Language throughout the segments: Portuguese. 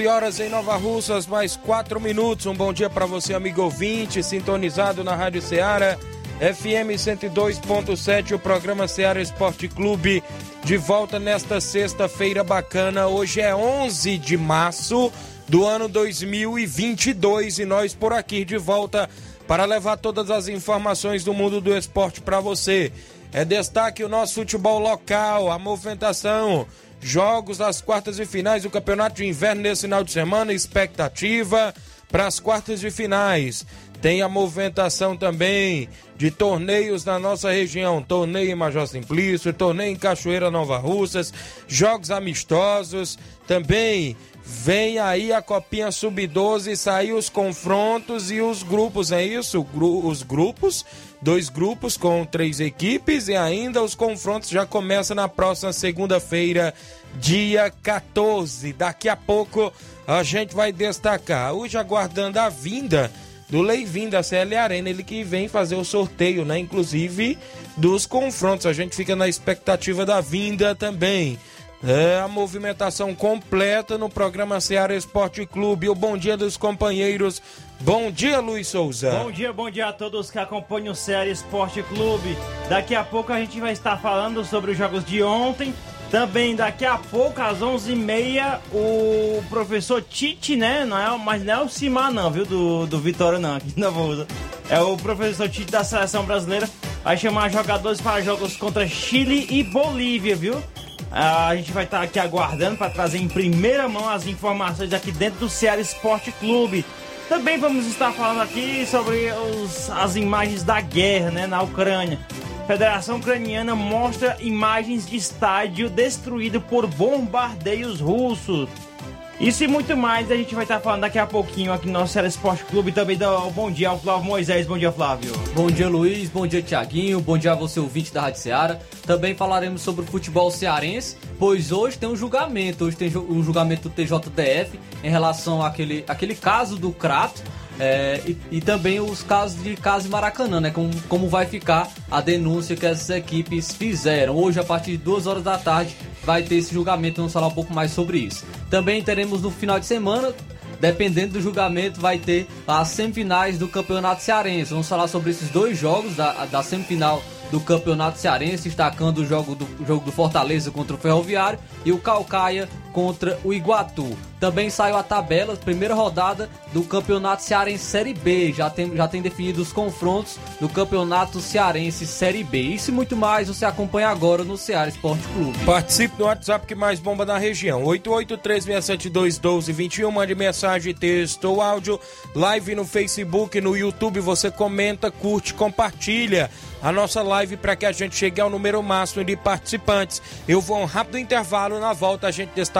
11 horas em Nova Russas, mais 4 minutos. Um bom dia para você, amigo ouvinte, sintonizado na Rádio Ceará, FM 102.7, o programa Ceará Esporte Clube, de volta nesta sexta-feira bacana. Hoje é 11 de março do ano 2022 e nós por aqui de volta para levar todas as informações do mundo do esporte para você. É destaque o nosso futebol local, a movimentação jogos das quartas e finais do Campeonato de Inverno nesse final de semana, expectativa para as quartas de finais. Tem a movimentação também de torneios na nossa região, torneio em Major Simplício, torneio em Cachoeira Nova Russas, jogos amistosos, também vem aí a Copinha Sub-12, saiu os confrontos e os grupos, é isso? Os grupos dois grupos com três equipes e ainda os confrontos já começam na próxima segunda-feira, dia 14. Daqui a pouco a gente vai destacar. Hoje aguardando a vinda do Leivin da CL Arena, ele que vem fazer o sorteio, né? Inclusive dos confrontos. A gente fica na expectativa da vinda também. É a movimentação completa no programa Ceará Esporte Clube. O bom dia dos companheiros. Bom dia, Luiz Souza. Bom dia, bom dia a todos que acompanham o Ceará Esporte Clube. Daqui a pouco a gente vai estar falando sobre os jogos de ontem. Também daqui a pouco, às 11h30, o professor Tite, né? Não é, mas não é o Cimar, não, viu? Do, do Vitória, não. Aqui vou É o professor Tite da seleção brasileira. Vai chamar jogadores para jogos contra Chile e Bolívia, viu? A gente vai estar aqui aguardando para trazer em primeira mão as informações aqui dentro do Ceará Esporte Clube. Também vamos estar falando aqui sobre os, as imagens da guerra né, na Ucrânia. A Federação Ucraniana mostra imagens de estádio destruído por bombardeios russos. Isso e muito mais a gente vai estar falando daqui a pouquinho aqui no nosso Esporte Clube. Também dá um bom dia ao Flávio Moisés. Bom dia, Flávio. Bom dia, Luiz. Bom dia, Tiaguinho. Bom dia a você, ouvinte da Rádio Ceará. Também falaremos sobre o futebol cearense, pois hoje tem um julgamento. Hoje tem um julgamento do TJDF em relação àquele, àquele caso do Crato é, e, e, também os casos de caso de Maracanã, né? Como, como vai ficar a denúncia que essas equipes fizeram. Hoje, a partir de 2 horas da tarde, vai ter esse julgamento. Vamos falar um pouco mais sobre isso. Também teremos no final de semana dependendo do julgamento, vai ter as semifinais do Campeonato Cearense. Vamos falar sobre esses dois jogos da, da semifinal do Campeonato Cearense, destacando o jogo do, o jogo do Fortaleza contra o Ferroviário e o Calcaia contra o Iguatu. Também saiu a tabela, primeira rodada do Campeonato Cearense Série B. Já tem, já tem definido os confrontos do Campeonato Cearense Série B. Isso e muito mais você acompanha agora no Ceará Esporte Clube. Participe no WhatsApp que mais bomba na região. 8836721221. Mande mensagem, texto ou áudio. Live no Facebook, no YouTube. Você comenta, curte, compartilha a nossa live para que a gente chegue ao número máximo de participantes. Eu vou um rápido intervalo. Na volta a gente destaca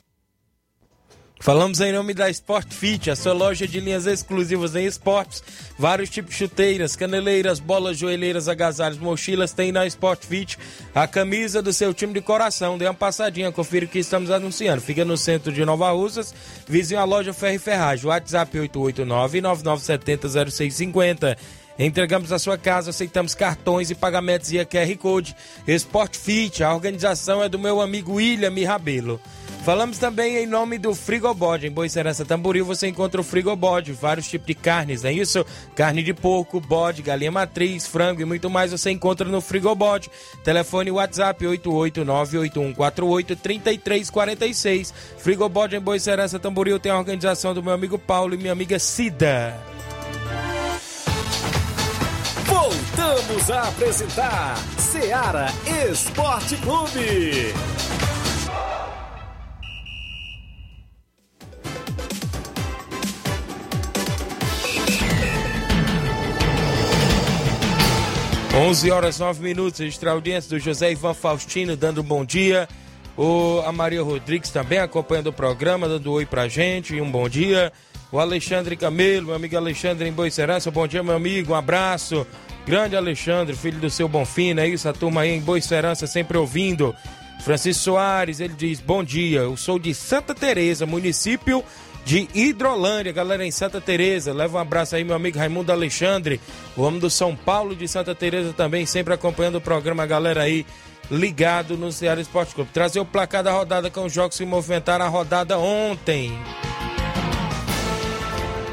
Falamos em nome da Sport Fit, a sua loja de linhas exclusivas em esportes, vários tipos de chuteiras, caneleiras, bolas, joelheiras, agasalhos, mochilas, tem na Sport Fit a camisa do seu time de coração. Dê uma passadinha, confira o que estamos anunciando. Fica no centro de Nova Russas, vizinho à loja Ferro Ferragem, WhatsApp 889-9970-0650. Entregamos a sua casa, aceitamos cartões e pagamentos via QR Code. Sport Fit, a organização é do meu amigo William Rabelo. Falamos também em nome do Frigobode. Em Boicerança Tamboril você encontra o Frigobode, vários tipos de carnes, não é isso? Carne de porco, bode, galinha matriz, frango e muito mais você encontra no Frigobode. Telefone WhatsApp 88981483346. Frigobode em Boicerança Tamboril tem a organização do meu amigo Paulo e minha amiga Cida. Voltamos a apresentar Seara Esporte Clube. 11 horas 9 minutos, extra audiência do José Ivan Faustino dando um bom dia. O, a Maria Rodrigues também acompanhando o programa, dando oi pra gente, um bom dia. O Alexandre Camelo, meu amigo Alexandre em Boicerança, bom dia, meu amigo, um abraço. Grande Alexandre, filho do seu Bonfim, é isso? A turma aí em Boicerança sempre ouvindo. Francisco Soares, ele diz: Bom dia, eu sou de Santa Teresa, município de Hidrolândia, galera em Santa Teresa. Leva um abraço aí, meu amigo Raimundo Alexandre, o homem do São Paulo de Santa Teresa também, sempre acompanhando o programa, galera aí ligado no Ceará Esporte Clube. Trazer o placar da rodada com os jogos que movimentaram a rodada ontem.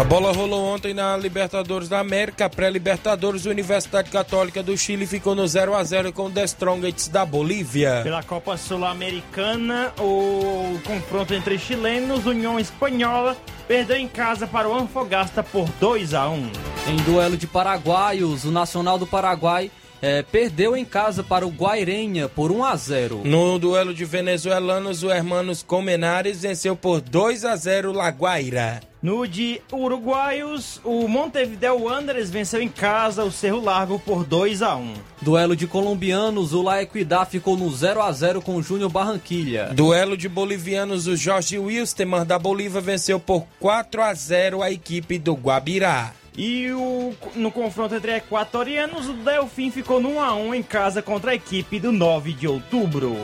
A bola rolou ontem na Libertadores da América, pré-Libertadores, Universidade Católica do Chile ficou no 0 a 0 com o The Strongest da Bolívia. Pela Copa Sul-Americana, o confronto entre chilenos, União Espanhola, perdeu em casa para o Anfogasta por 2 a 1. Em duelo de paraguaios, o Nacional do Paraguai é, perdeu em casa para o Guairenha por 1 a 0. No duelo de venezuelanos, o Hermanos Comenares venceu por 2 a 0 La Guaira. No de uruguaios, o Montevideo Wanderers venceu em casa o Cerro Largo por 2 a 1. Duelo de colombianos, o La Equidad ficou no 0 a 0 com o Júnior Barranquilha. Duelo de bolivianos, o Jorge Wilstermann da Bolívia venceu por 4 a 0 a equipe do Guabirá. E o, no confronto entre equatorianos, o Delfim ficou no 1x1 em casa contra a equipe do 9 de outubro.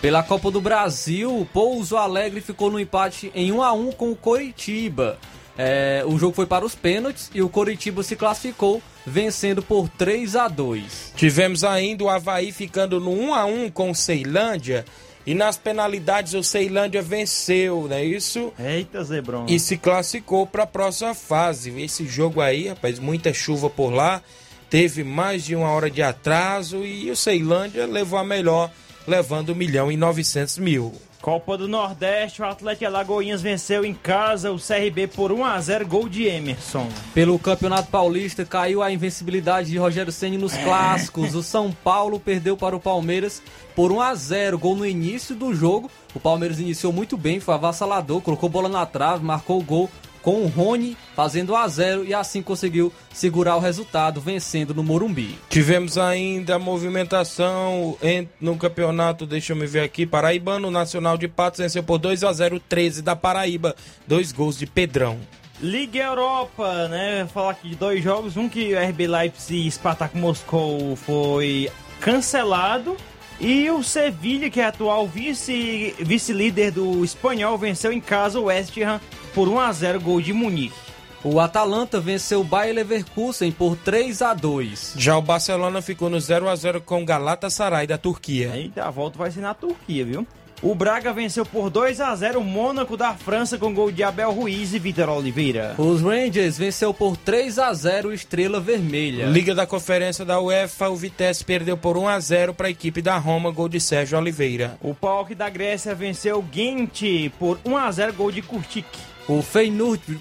Pela Copa do Brasil, o Pouso Alegre ficou no empate em 1 a 1 com o Coritiba. É, o jogo foi para os pênaltis e o Coritiba se classificou vencendo por 3 a 2. Tivemos ainda o Havaí ficando no 1 a 1 com o Ceilândia e nas penalidades o Ceilândia venceu, não é isso? Eita, Zebron. E se classificou para a próxima fase. Esse jogo aí, rapaz, muita chuva por lá, teve mais de uma hora de atraso e o Ceilândia levou a melhor, levando 1 milhão e 900 mil. Copa do Nordeste, o Atlético Alagoinhas venceu em casa o CRB por 1 a 0 gol de Emerson. Pelo Campeonato Paulista, caiu a invencibilidade de Rogério Ceni nos clássicos. O São Paulo perdeu para o Palmeiras por 1 a 0 gol no início do jogo. O Palmeiras iniciou muito bem, foi avassalador, colocou bola na trave, marcou o gol com o Rony fazendo 1 a 0 e assim conseguiu segurar o resultado, vencendo no Morumbi. Tivemos ainda movimentação em- no campeonato, deixa eu me ver aqui, Paraibano, Nacional de Patos venceu por 2 a 0 13 da Paraíba, dois gols de Pedrão. Liga Europa, né? Falar aqui de dois jogos. Um que o RB Leipzig e Spartak Moscou foi cancelado. E o Sevilha, que é atual vice- vice-líder do espanhol, venceu em casa o West Ham por 1 a 0 gol de Munique. O Atalanta venceu o Bayer Leverkusen por 3 a 2. Já o Barcelona ficou no 0 a 0 com o Galatasaray da Turquia. Eita, a volta vai ser na Turquia, viu? O Braga venceu por 2 a 0 o Mônaco da França com gol de Abel Ruiz e Vitor Oliveira. Os Rangers venceu por 3 a 0 o Estrela Vermelha. Liga da Conferência da UEFA, o Vitesse perdeu por 1 a 0 para a equipe da Roma, gol de Sérgio Oliveira. O PAOK da Grécia venceu o Gent por 1 a 0 gol de Kurtik. O Feyenoord,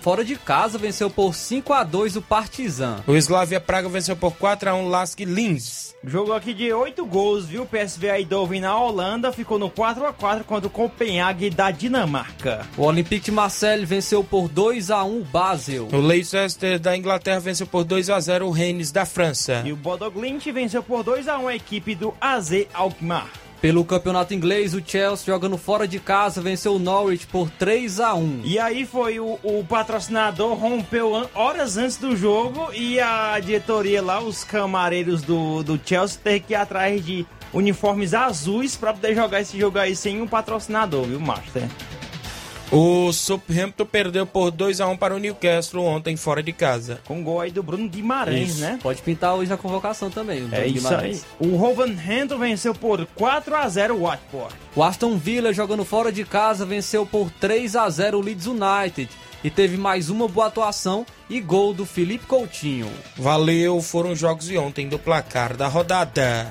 fora de casa, venceu por 5 a 2 o Partizan. O Slavia Praga venceu por 4 a 1 Lask Linz. Jogo aqui de 8 gols, viu? O PSV Eindhoven na Holanda ficou no 4 a 4 contra o Copenhague da Dinamarca. O Olympique de Marseille venceu por 2 a 1 o Basel. O Leicester da Inglaterra venceu por 2 a 0 o Rennes da França. E o Bodo Glimt venceu por 2 a 1 a equipe do AZ Alkmaar. Pelo campeonato inglês, o Chelsea, jogando fora de casa, venceu o Norwich por 3 a 1 E aí foi o, o patrocinador rompeu an- horas antes do jogo e a diretoria lá, os camareiros do, do Chelsea, teve que ir atrás de uniformes azuis pra poder jogar esse jogo aí sem um patrocinador, viu, Master? O Southampton perdeu por 2 a 1 para o Newcastle ontem fora de casa. Com gol aí do Bruno Guimarães, Isso. né? Pode pintar hoje na convocação também. o É isso aí. Guimarães. O Wolverhampton venceu por 4 a 0 o Watford. O Aston Villa, jogando fora de casa, venceu por 3 a 0 o Leeds United. E teve mais uma boa atuação e gol do Felipe Coutinho. Valeu, foram os jogos de ontem do placar da rodada.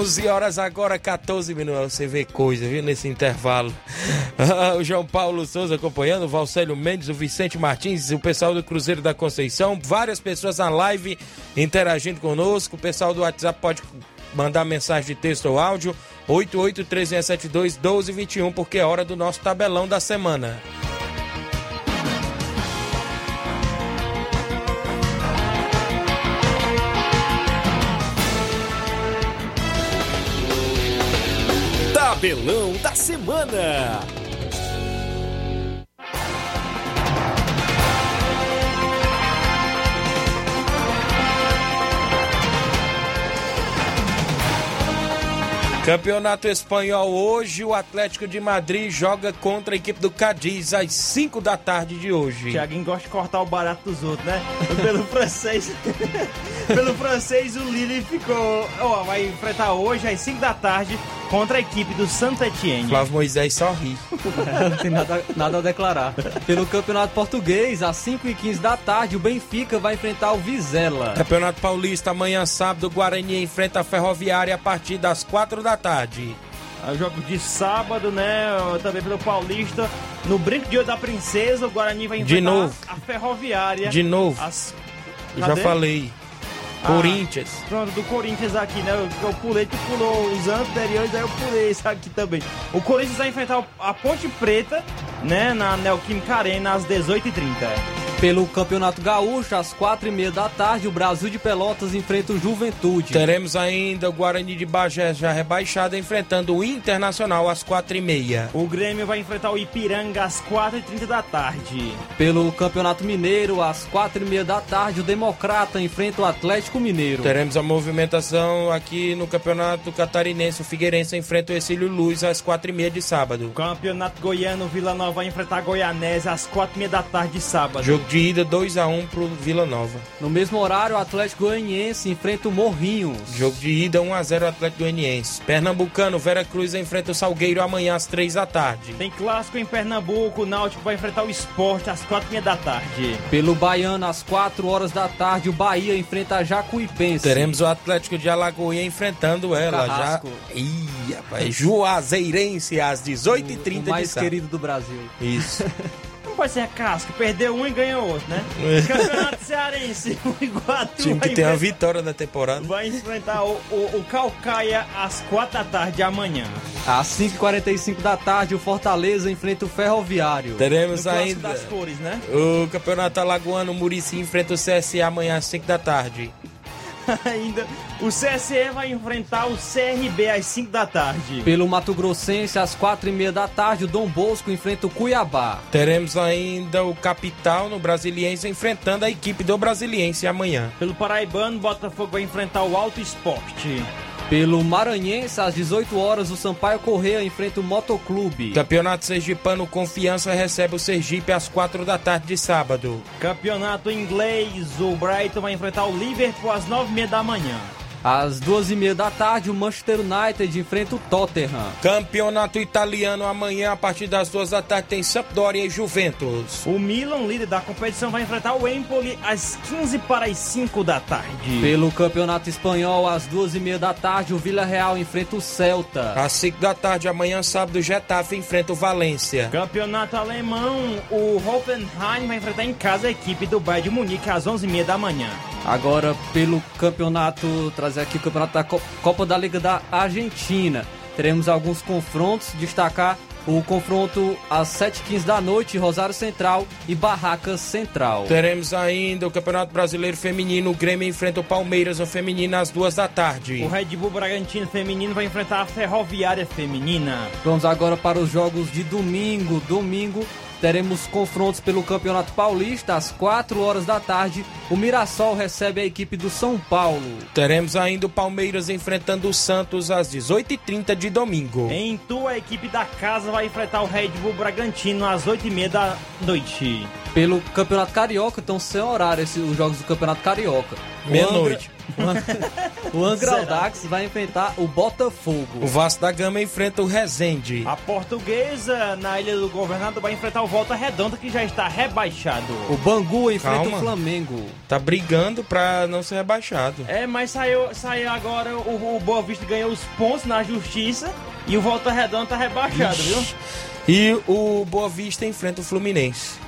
Onze horas agora, 14 minutos. Você vê coisa, viu, nesse intervalo. o João Paulo Souza acompanhando, o Valcélio Mendes, o Vicente Martins, o pessoal do Cruzeiro da Conceição, várias pessoas na live interagindo conosco. O pessoal do WhatsApp pode mandar mensagem de texto ou áudio. 8836721221, porque é hora do nosso tabelão da semana. Tabelão da semana. Campeonato Espanhol hoje, o Atlético de Madrid joga contra a equipe do Cadiz às 5 da tarde de hoje. Tiaguinho gosta de cortar o barato dos outros, né? Pelo francês. Pelo francês, o Lille ficou. Ó, vai enfrentar hoje às 5 da tarde contra a equipe do Saint Etienne. Flávio Moisés só ri. Não tem nada, nada a declarar. Pelo campeonato português, às 5h15 da tarde, o Benfica vai enfrentar o Vizela. Campeonato Paulista, amanhã sábado, o Guarani enfrenta a Ferroviária a partir das 4 da tarde. É o jogo de sábado, né? Também pelo Paulista. No Brinco de Ouro da Princesa, o Guarani vai De enfrentar novo. a Ferroviária. De novo, As... eu já falei. Ah. Corinthians. Pronto, do Corinthians aqui, né? Eu, eu pulei, tu pulou os anteriores, aí eu pulei esse aqui também. O Corinthians vai enfrentar a Ponte Preta, né? Na Neoquímica Arena, às 18h30. Pelo campeonato gaúcho, às 4h30 da tarde, o Brasil de Pelotas enfrenta o Juventude. Teremos ainda o Guarani de Bagé já rebaixado enfrentando o Internacional às 4h30. O Grêmio vai enfrentar o Ipiranga às 4h30 da tarde. Pelo campeonato mineiro, às 4h30 da tarde, o Democrata enfrenta o Atlético Mineiro. Teremos a movimentação aqui no Campeonato Catarinense. O Figueirense enfrenta o Exílio Luz às 4h30 de sábado. Campeonato Goiano, Vila Nova vai enfrentar a Goianese às 4h30 da tarde de sábado. Jogo de ida 2x1 pro Vila Nova. No mesmo horário, o Atlético Goianiense enfrenta o Morrinhos. Jogo de ida 1x0 Atlético Goianiense. Pernambucano, Vera Cruz enfrenta o Salgueiro amanhã às 3 da tarde. Tem clássico em Pernambuco, o Náutico vai enfrentar o Esporte às 4h30 da tarde. Pelo Baiano, às 4 horas da tarde, o Bahia enfrenta a Jacuipense. Teremos o Atlético de Alagoinha enfrentando ela Carrasco. já. Ih, rapaz. Juazeirense às 18h30 o de mais sábado. querido do Brasil. Isso. Não pode ser casca, perdeu um e ganhou outro, né? Campeonato Cearense, o Iguatu Time que tem a vitória na temporada. vai enfrentar o, o, o Calcaia às 4 da tarde amanhã. Às 5h45 da tarde, o Fortaleza enfrenta o Ferroviário. Teremos No ainda das cores, né? o Campeonato Alagoano Murici enfrenta o CSA amanhã às 5 da tarde. ainda, o CSE vai enfrentar o CRB às 5 da tarde. Pelo Mato Grossense, às quatro e meia da tarde, o Dom Bosco enfrenta o Cuiabá. Teremos ainda o Capital no Brasiliense enfrentando a equipe do Brasiliense amanhã. Pelo Paraibano, Botafogo vai enfrentar o Alto Esporte. Pelo Maranhense, às 18 horas, o Sampaio Correia enfrenta o Motoclube. Campeonato Sergipano Confiança recebe o Sergipe às 4 da tarde de sábado. Campeonato inglês, o Brighton vai enfrentar o Liverpool às 9h30 da manhã. Às duas e meia da tarde, o Manchester United enfrenta o Tottenham. Campeonato Italiano amanhã a partir das 2 da tarde tem Sampdoria e Juventus. O Milan, líder da competição, vai enfrentar o Empoli às 15 para as 5 da tarde. Pelo Campeonato Espanhol, às duas e meia da tarde, o Villarreal enfrenta o Celta. Às 5 da tarde amanhã sábado o Getafe enfrenta o Valência. Campeonato alemão, o Hoffenheim vai enfrentar em casa a equipe do Bayern de Munique às 11h30 da manhã. Agora, pelo campeonato, trazer aqui o campeonato da Co- Copa da Liga da Argentina. Teremos alguns confrontos, destacar o confronto às 7h15 da noite, Rosário Central e Barracas Central. Teremos ainda o Campeonato Brasileiro Feminino. O Grêmio enfrenta o Palmeiras no feminino às 2 da tarde. O Red Bull Bragantino feminino vai enfrentar a Ferroviária feminina. Vamos agora para os jogos de domingo. Domingo teremos confrontos pelo Campeonato Paulista às 4 horas da tarde. O Mirassol recebe a equipe do São Paulo. Teremos ainda o Palmeiras enfrentando o Santos às 18h30 de domingo. Em Tu, a equipe da casa vai enfrentar o Red Bull Bragantino às 8h30 da noite. Pelo Campeonato Carioca, então sem horário esses, os jogos do Campeonato Carioca. Meia-noite. O Angra Aldax vai enfrentar o Botafogo. O Vasco da Gama enfrenta o Resende. A portuguesa, na Ilha do Governador, vai enfrentar o Volta Redonda, que já está rebaixado. O Bangu enfrenta Calma. o Flamengo. Tá brigando pra não ser rebaixado. É, mas saiu, saiu agora, o, o Boa Vista ganhou os pontos na justiça e o Volta Redonda tá rebaixado, viu? E o Boa Vista enfrenta o Fluminense.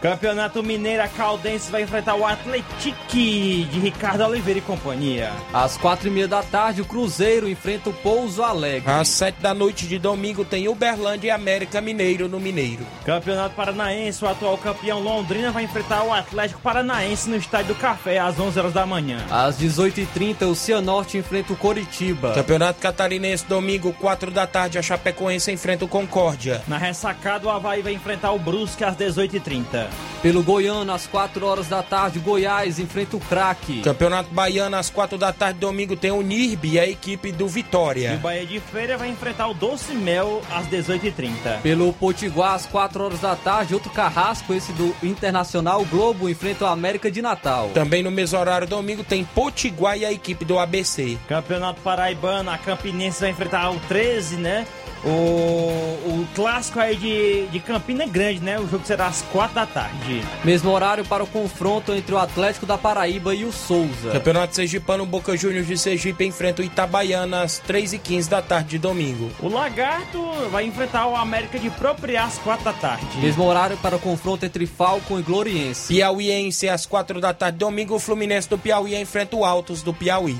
Campeonato Mineiro, a Caldense vai enfrentar o Atletique de Ricardo Oliveira e companhia. Às quatro e meia da tarde, o Cruzeiro enfrenta o Pouso Alegre. Às 7 da noite de domingo tem Uberlândia e América Mineiro no Mineiro. Campeonato Paranaense, o atual campeão Londrina vai enfrentar o Atlético Paranaense no Estádio do Café às 11 horas da manhã. Às 18h30, o Cianorte enfrenta o Coritiba. Campeonato Catarinense, domingo, 4 da tarde, a Chapecoense enfrenta o Concórdia. Na ressacada, o Havaí vai enfrentar o Brusque às 18h30. Pelo Goiano, às 4 horas da tarde, Goiás enfrenta o Craque. Campeonato Baiano, às 4 da tarde, domingo, tem o NIRB e a equipe do E o Vitória. Bahia de Feira vai enfrentar o Doce Mel às 18h30. Pelo Potiguar, às 4 horas da tarde, outro carrasco, esse do Internacional Globo, enfrenta o América de Natal. Também no mesmo horário, domingo, tem Potiguar e a equipe do ABC. Campeonato Paraibano, a Campinense vai enfrentar o 13, né? O, o clássico aí de, de Campina Grande, né? O jogo será às 4 da tarde. Mesmo horário para o confronto entre o Atlético da Paraíba e o Souza. Campeonato Sergipano, Boca Juniors de Sergipe enfrenta o Itabaiana às 3h15 da tarde de domingo. O Lagarto vai enfrentar o América de Propriá às 4 da tarde. Mesmo horário para o confronto entre Falcon e Gloriense. Piauiense às 4 da tarde, domingo, o Fluminense do Piauí enfrenta o Altos do Piauí.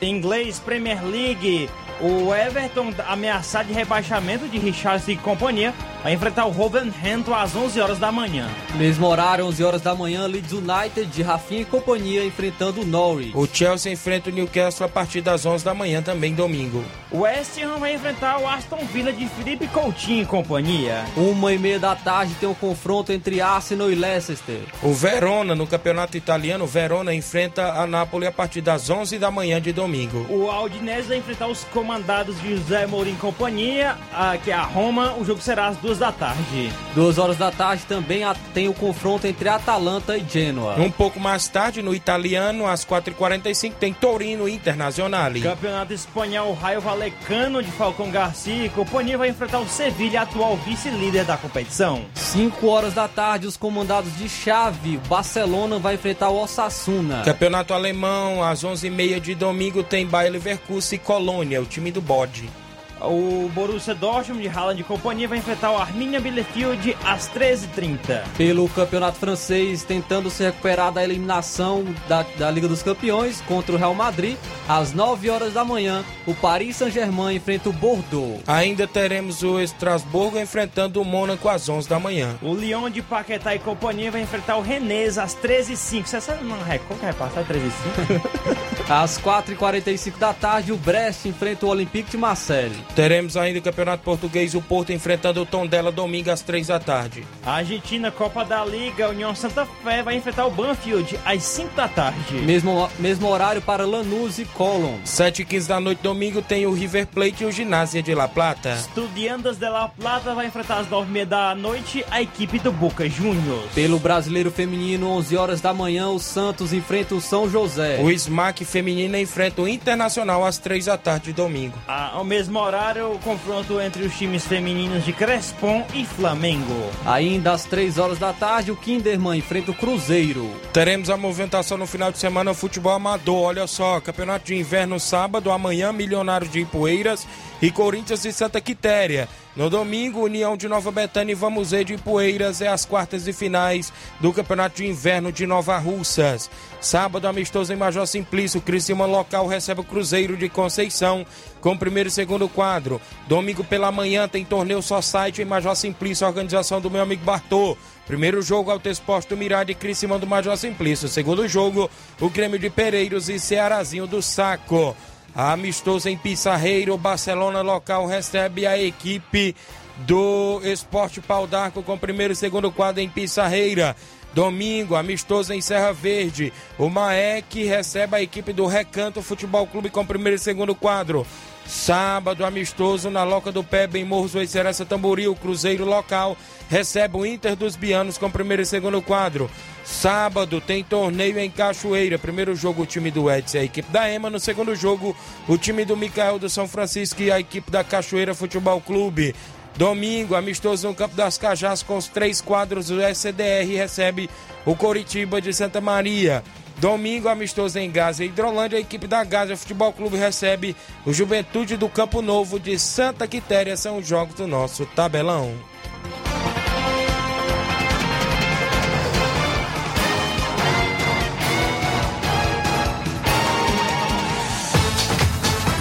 Em inglês, Premier League, o Everton ameaçado de rebaixamento de Richardson e companhia vai enfrentar o Wolverhampton às 11 horas da manhã. Mesmo horário, 11 horas da manhã, Leeds United de Rafinha e companhia enfrentando o Norwich. O Chelsea enfrenta o Newcastle a partir das 11 da manhã, também domingo. O West Ham vai enfrentar o Aston Villa de Felipe Coutinho e companhia. Uma e meia da tarde tem um confronto entre Arsenal e Leicester. O Verona, no campeonato italiano, o Verona enfrenta a Napoli a partir das 11 da manhã de domingo. O Aldinese vai enfrentar os comandados de José Mourinho e companhia, a- que é a Roma. O jogo será às 2 da tarde. Duas horas da tarde também tem o confronto entre Atalanta e Genoa. Um pouco mais tarde, no italiano, às 4h45, tem Torino Internazionale. Campeonato Espanhol, Raio Valecano de Falcão Garcia e companhia vai enfrentar o Sevilha, atual vice-líder da competição. 5 horas da tarde, os comandados de Chave, Barcelona vai enfrentar o Osasuna. Campeonato alemão, às 11h30 de domingo, tem Bayer Leverkusen e Colônia, o time do bode. O Borussia Dortmund de Haaland e companhia vai enfrentar o Arminia Bielefeld às 13h30. Pelo Campeonato Francês, tentando se recuperar da eliminação da, da Liga dos Campeões contra o Real Madrid, às 9 horas da manhã, o Paris Saint-Germain enfrenta o Bordeaux. Ainda teremos o Estrasburgo enfrentando o Mônaco às 11 da manhã. O Lyon de Paquetá e companhia vai enfrentar o Rennes às 13h05. Você sabe não Record que vai passar 13h05? Às 4h45 da tarde, o Brest enfrenta o Olympique de Marseille. Teremos ainda o Campeonato Português, o Porto enfrentando o Tondela domingo às 3 da tarde. A Argentina, Copa da Liga, União Santa Fé vai enfrentar o Banfield às 5 da tarde. Mesmo, mesmo horário para Lanús e Colón. 7 e 15 da noite domingo tem o River Plate e o Ginásio de La Plata. Estudiantes de La Plata vai enfrentar às 9h30 da noite a equipe do Boca Juniors. Pelo Brasileiro Feminino, 11 horas da manhã, o Santos enfrenta o São José. O SMAC feminino enfrenta o Internacional às 3 da tarde de domingo. Ah, ao mesmo horário, o confronto entre os times femininos de Crespon e Flamengo. Ainda às 3 horas da tarde, o Kinderman enfrenta o Cruzeiro. Teremos a movimentação no final de semana no futebol amador. Olha só, campeonato de inverno sábado, amanhã Milionário de Ipueiras e Corinthians de Santa Quitéria. No domingo, União de Nova Betânia e Vamos ver de Ipueiras é as quartas e finais do Campeonato de Inverno de Nova Russas. Sábado, amistoso em Major Simplício, Criciúma local recebe o Cruzeiro de Conceição com primeiro e segundo quadro. Domingo pela manhã tem torneio só site em Major Simplício, organização do meu amigo Bartô. Primeiro jogo, Alto Esporte Mirade e Criciúma do Major Simplício. Segundo jogo, o Grêmio de Pereiros e Cearazinho do Saco. Amistoso em Pissarreiro, Barcelona local recebe a equipe do Esporte Pau d'Arco com primeiro e segundo quadro em Pissarreira. Domingo, amistoso em Serra Verde. O Maek recebe a equipe do Recanto Futebol Clube com primeiro e segundo quadro. Sábado, amistoso na Loca do Pé, em Morros do Tamboril, Cruzeiro local, recebe o Inter dos Bianos com primeiro e segundo quadro. Sábado tem torneio em Cachoeira. Primeiro jogo o time do Edson e a equipe da EMA. No segundo jogo, o time do Micael do São Francisco e a equipe da Cachoeira Futebol Clube. Domingo, amistoso no Campo das Cajás com os três quadros do SCDR recebe o Coritiba de Santa Maria. Domingo, amistoso em Gaza e Hidrolândia, a equipe da Gaza Futebol Clube recebe o Juventude do Campo Novo de Santa Quitéria. São os jogos do nosso tabelão.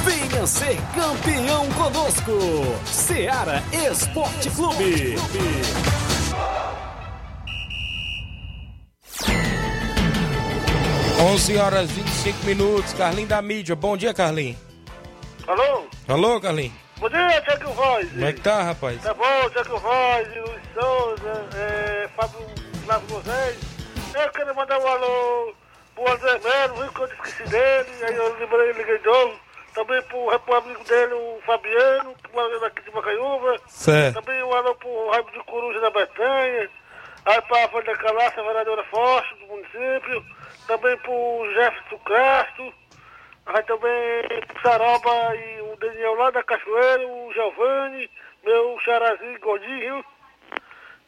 Venha ser campeão conosco. Seara Esporte Clube. 11 horas 25 minutos. Carlinho da mídia. Bom dia, Carlinho. Alô? Alô, Carlinho. Bom dia, Tiago Voz. Como é que tá, rapaz? Tá bom, Tiago Voz, Luiz Souza, é, Fábio Flávio Moisés. Eu quero mandar um alô pro André Melo, viu que eu esqueci dele, aí eu lembrei, liguei de novo. Também pro, pro amigo dele, o Fabiano, que mora daqui de Macaiúva. Certo. Também um alô pro Raibo de Coruja da Betanha. Aí pra Folha da Calaça, vereadora Forte do município. Também pro Jefferson Castro. Aí também pro Saroba e o Daniel lá da Cachoeira, o Giovanni, meu xarazinho gordinho.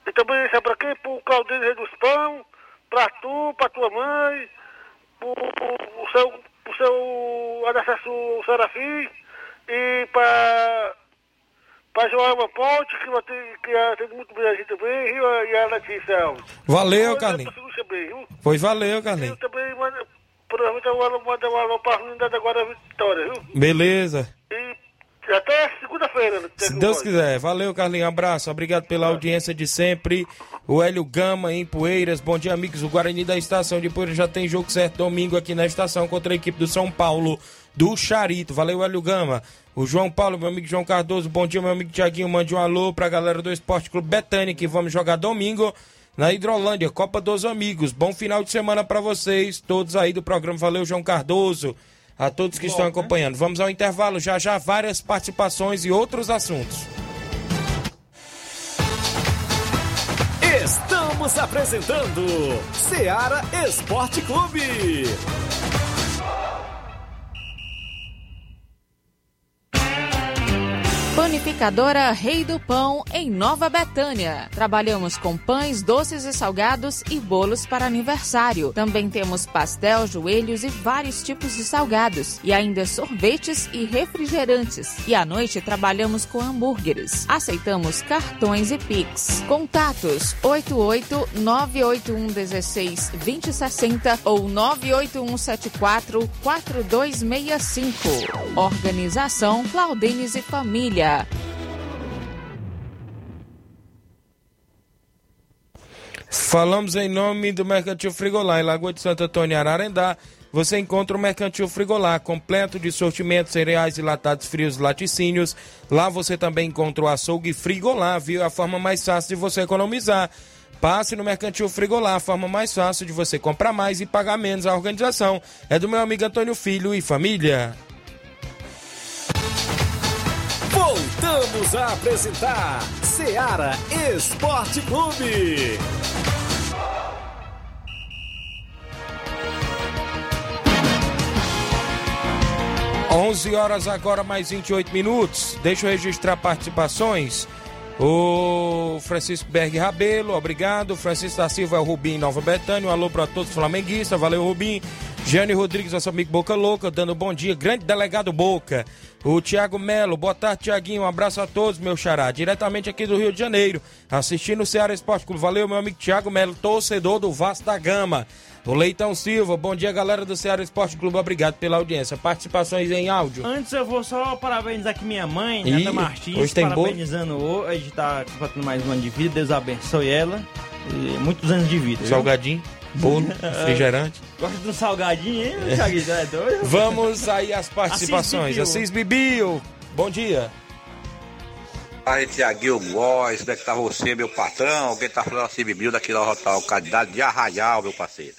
E também, sabe pra quem? Pro Claudinho Rei dos Pão, pra tu, pra tua mãe, pro, pro seu, pro seu antecessor Serafim e pra, pra Joelma Ponte, que, ter, que atende muito bem a gente também, viu? E a Letícia Alves. Valeu, Oi, Carlinho. pra Celúcia bem, viu? Pois valeu, Eu Carlinho. também mando, provavelmente eu mandar um alô pra Unidade agora Vitória, viu? Beleza. E até segunda-feira. né? Se Deus quiser. Valeu, Carlinhos. Abraço. Obrigado pela audiência de sempre. O Hélio Gama em Poeiras. Bom dia, amigos. O Guarani da estação de Poeiras já tem jogo certo domingo aqui na estação contra a equipe do São Paulo do Charito. Valeu, Hélio Gama. O João Paulo, meu amigo João Cardoso. Bom dia, meu amigo Tiaguinho. Mande um alô pra galera do Esporte Clube Betânia que vamos jogar domingo na Hidrolândia, Copa dos Amigos. Bom final de semana pra vocês, todos aí do programa. Valeu, João Cardoso. A todos que estão acompanhando. Vamos ao intervalo, já já várias participações e outros assuntos. Estamos apresentando Seara Esporte Clube. Panificadora Rei do Pão, em Nova Betânia. Trabalhamos com pães, doces e salgados e bolos para aniversário. Também temos pastel, joelhos e vários tipos de salgados. E ainda sorvetes e refrigerantes. E à noite trabalhamos com hambúrgueres. Aceitamos cartões e Pix. Contatos 88 981 16 2060 ou 98174 4265. Organização Claudenes e Família. Falamos em nome do Mercantil Frigolá, em Lagoa de Santo Antônio, Ararendá. Você encontra o Mercantil Frigolá, completo de sortimentos, cereais, latados frios, laticínios. Lá você também encontra o açougue Frigolá, viu? A forma mais fácil de você economizar. Passe no Mercantil Frigolá, a forma mais fácil de você comprar mais e pagar menos. A organização é do meu amigo Antônio Filho e família. Voltamos a apresentar Seara Esporte Clube. 11 horas agora, mais 28 minutos. Deixa eu registrar participações. O Francisco Berg Rabelo, obrigado. Francisco da Silva é o Rubim Nova Betânia. Um alô para todos os flamenguistas. Valeu, Rubim. Jânio Rodrigues, nosso amigo Boca Louca, dando bom dia. Grande delegado Boca. O Tiago Melo, boa tarde, Tiaguinho. Um abraço a todos, meu xará. Diretamente aqui do Rio de Janeiro, assistindo o Ceará Esporte Clube. Valeu, meu amigo Tiago Melo, torcedor do Vasco da Gama. O Leitão Silva, bom dia, galera do Ceará Esporte Clube. Obrigado pela audiência. Participações em áudio. Antes eu vou só parabenizar aqui minha mãe, Ih, Nata Martins, hoje tem bolo? parabenizando hoje, tá completando mais um ano de vida, Deus abençoe ela. E muitos anos de vida. viu? Salgadinho, bolo, refrigerante. Gosta de um salgadinho, hein, Thiaguinho? É doido? Vamos aí às participações. Assis Bibio, bom dia. Aí, Tiaguinho Góes, como é que tá você, meu patrão? Alguém tá falando assim, Bibil, daqui da Rotal, candidato de Arraial, meu parceiro.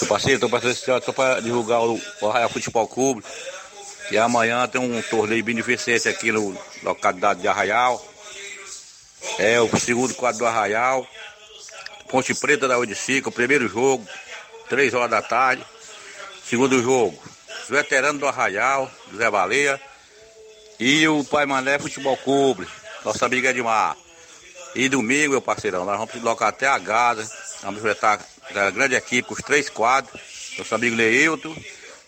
Meu parceiro, tô passando esse para divulgar o, o Arraial Futebol Clube. E amanhã tem um torneio beneficente aqui no localidade de Arraial. É o segundo quadro do Arraial. Ponte Preta da onde fica, o primeiro jogo, três horas da tarde. Segundo jogo, os veteranos do Arraial, José Baleia. E o Pai Mané Futebol Clube, nosso amigo Edmar. E domingo, meu parceirão, nós vamos deslocar até a Gaza. Vamos enfrentar a grande equipe os três quadros. Nosso amigo Leilton.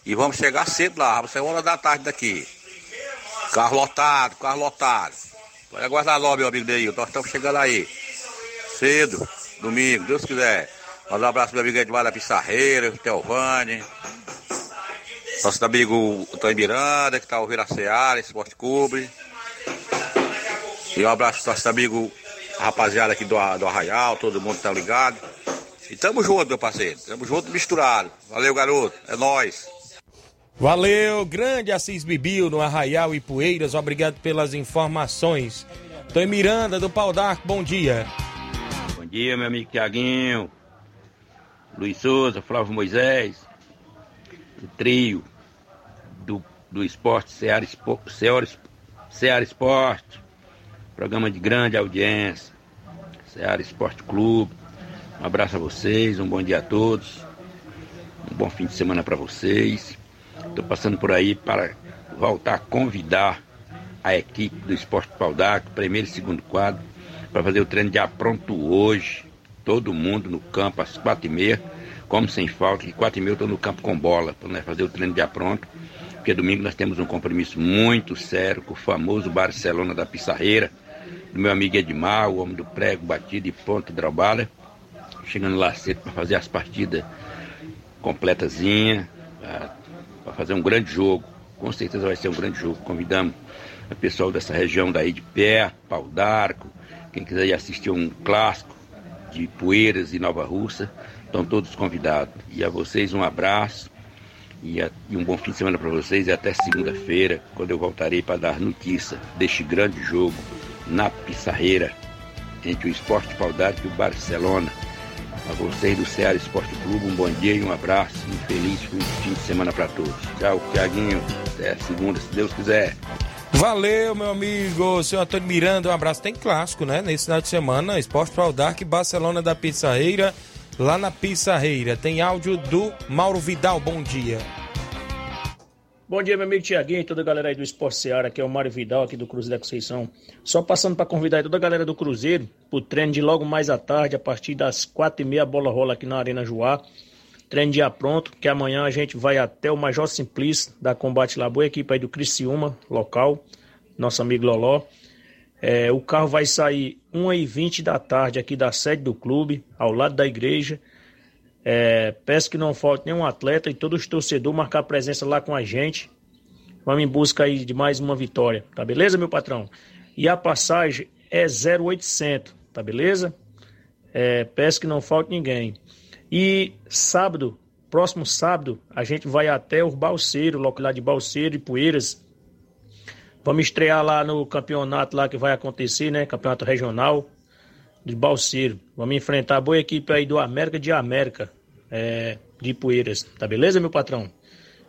E vamos chegar cedo lá, vamos sair uma hora da tarde daqui. Carro lotado, carro lotado. Pode aguardar logo, meu amigo Leilton. Nós estamos chegando aí. Cedo, domingo, Deus quiser. Mandar um abraço meu amigo Edmar da Pissarreira, Telvani. Nosso amigo Antônio Miranda, que está ouvindo a Seara, Esporte Clube. E um abraço nosso amigo, rapaziada aqui do, do Arraial, todo mundo tá ligado. E tamo junto, meu parceiro. Tamo junto misturado. Valeu, garoto. É nóis. Valeu, grande Assis Bibio no Arraial e Poeiras. Obrigado pelas informações. Tô em Miranda do Pau d'Arco, bom dia. Bom dia, meu amigo Tiaguinho, Luiz Souza, Flávio Moisés, o trio do, do esporte Espo- Ceará Esporte, programa de grande audiência, Ceará Esporte Clube. Um abraço a vocês, um bom dia a todos, um bom fim de semana para vocês. Estou passando por aí para voltar a convidar a equipe do Esporte Paudac, primeiro e segundo quadro, para fazer o treino de apronto hoje. Todo mundo no campo às quatro e meia, como sem falta, e quatro e meia eu estou no campo com bola, para nós fazer o treino de apronto, porque domingo nós temos um compromisso muito sério com o famoso Barcelona da Pissarreira, do meu amigo Edmar, o homem do prego, batido e ponta hidrobala, chegando lá cedo para fazer as partidas completazinha, para fazer um grande jogo. Com certeza vai ser um grande jogo. Convidamos o pessoal dessa região daí de pé, Pau d'Arco, quem quiser ir assistir um clássico de Poeiras e Nova Russa, estão todos convidados. E a vocês um abraço e, a- e um bom fim de semana para vocês e até segunda-feira, quando eu voltarei para dar notícia deste grande jogo na Pissarreira entre o Esporte Pau e o Barcelona. A vocês do Ceará Esporte Clube, um bom dia e um abraço. Um feliz fim de semana para todos. Tchau, Tiaguinho. Até segunda, se Deus quiser. Valeu, meu amigo, senhor Antônio Miranda, um abraço. Tem clássico, né? Nesse final de semana, Esporte Pro Dark, Barcelona da Pizzarreira, lá na Pizzarreira. Tem áudio do Mauro Vidal, bom dia. Bom dia, meu amigo Tiaguinho e toda a galera aí do Esporte Seara, aqui é o Mário Vidal, aqui do Cruzeiro da Conceição. Só passando para convidar toda a galera do Cruzeiro pro treino de logo mais à tarde, a partir das quatro e meia, a bola rola aqui na Arena Joá. Treino dia pronto, que amanhã a gente vai até o Major Simplício da Combate Laboa, equipe aí do Criciúma, local, nosso amigo Loló. É, o carro vai sair 1h20 da tarde aqui da sede do clube, ao lado da igreja. É, peço que não falte nenhum atleta e todos os torcedores marcar presença lá com a gente. Vamos em busca aí de mais uma vitória, tá beleza, meu patrão? E a passagem é 0800, tá beleza? É, peço que não falte ninguém. E sábado, próximo sábado, a gente vai até o Balseiro, local lá de Balseiro e Poeiras. Vamos estrear lá no campeonato lá que vai acontecer, né? Campeonato regional de Balseiro. Vamos enfrentar a boa equipe aí do América de América, é, de Poeiras. Tá beleza, meu patrão?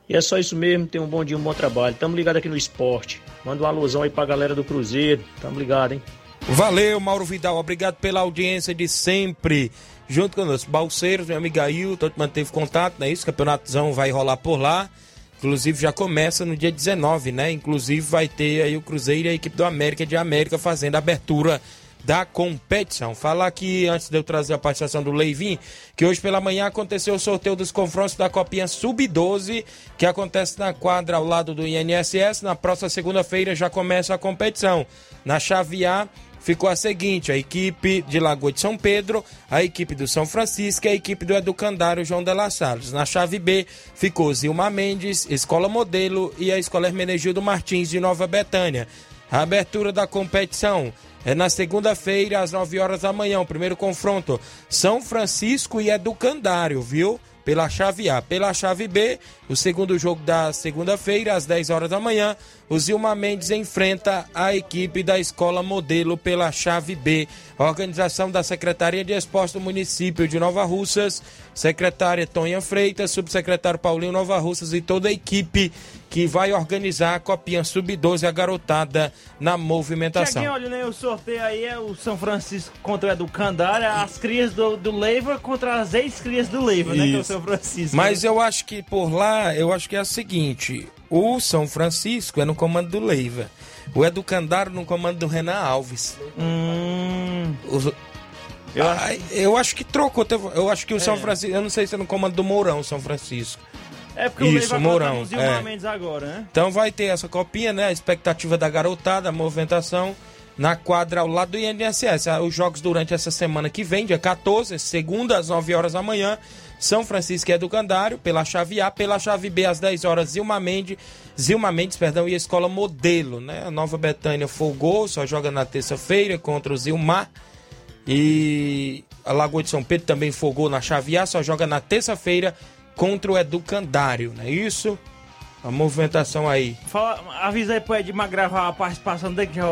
E é só isso mesmo. Tenha um bom dia, um bom trabalho. Tamo ligado aqui no esporte. Manda uma alusão aí pra galera do Cruzeiro. Tamo ligado, hein? Valeu, Mauro Vidal. Obrigado pela audiência de sempre. Junto conosco, Balseiros, meu amigo Ailton, manteve contato, é isso? Campeonatozão vai rolar por lá. Inclusive já começa no dia 19, né? Inclusive vai ter aí o Cruzeiro e a equipe do América de América fazendo a abertura da competição. Falar aqui, antes de eu trazer a participação do Leivin, que hoje pela manhã aconteceu o sorteio dos confrontos da Copinha Sub-12, que acontece na quadra ao lado do INSS. Na próxima segunda-feira já começa a competição. Na chave A, ficou a seguinte: a equipe de Lagoa de São Pedro, a equipe do São Francisco e a equipe do Educandário João de La Salles. Na chave B ficou Zilma Mendes, Escola Modelo e a Escola Hermenegildo Martins de Nova Betânia. A abertura da competição é na segunda-feira, às 9 horas da manhã. O primeiro confronto: São Francisco e Educandário, viu? Pela chave A. Pela chave B, o segundo jogo da segunda-feira, às 10 horas da manhã, o Zilma Mendes enfrenta a equipe da Escola Modelo pela chave B. A organização da Secretaria de Esporte do município de Nova Russas, secretária Tonha Freitas, subsecretário Paulinho Nova Russas e toda a equipe que vai organizar a Copinha Sub-12, a garotada na movimentação. Tiaguinho, olha, né, o sorteio aí é o São Francisco contra o Educandária, as crias do, do Leiva contra as ex-crias do Leiva, né, que é o. São Francisco. Mas eu acho que por lá, eu acho que é o seguinte: o São Francisco é no comando do Leiva, o Educandário no comando do Renan Alves. Hum. Os- Eu Ah, eu acho que trocou. Eu acho que o São É. Francisco. Eu não sei se é no comando do Mourão, São Francisco. É porque o Isso, Leiva Mourão, contra o Zilmar é. Mendes agora, né? Então vai ter essa copinha, né? A expectativa da garotada, a movimentação na quadra ao lado do INSS. Ah, Os jogos durante essa semana que vem, dia 14, segunda às 9 horas da manhã. São Francisco e Educandário, pela chave A, pela chave B, às 10 horas, Zilma Mendes, Zilma Mendes, perdão, e a Escola Modelo, né? A Nova Betânia folgou, só joga na terça-feira contra o Zilmar. E a Lagoa de São Pedro também folgou na chave A, só joga na terça-feira contra o Educandário, não é isso? A movimentação aí. Fala, avisa aí pro Edmar gravar a participação dele, que já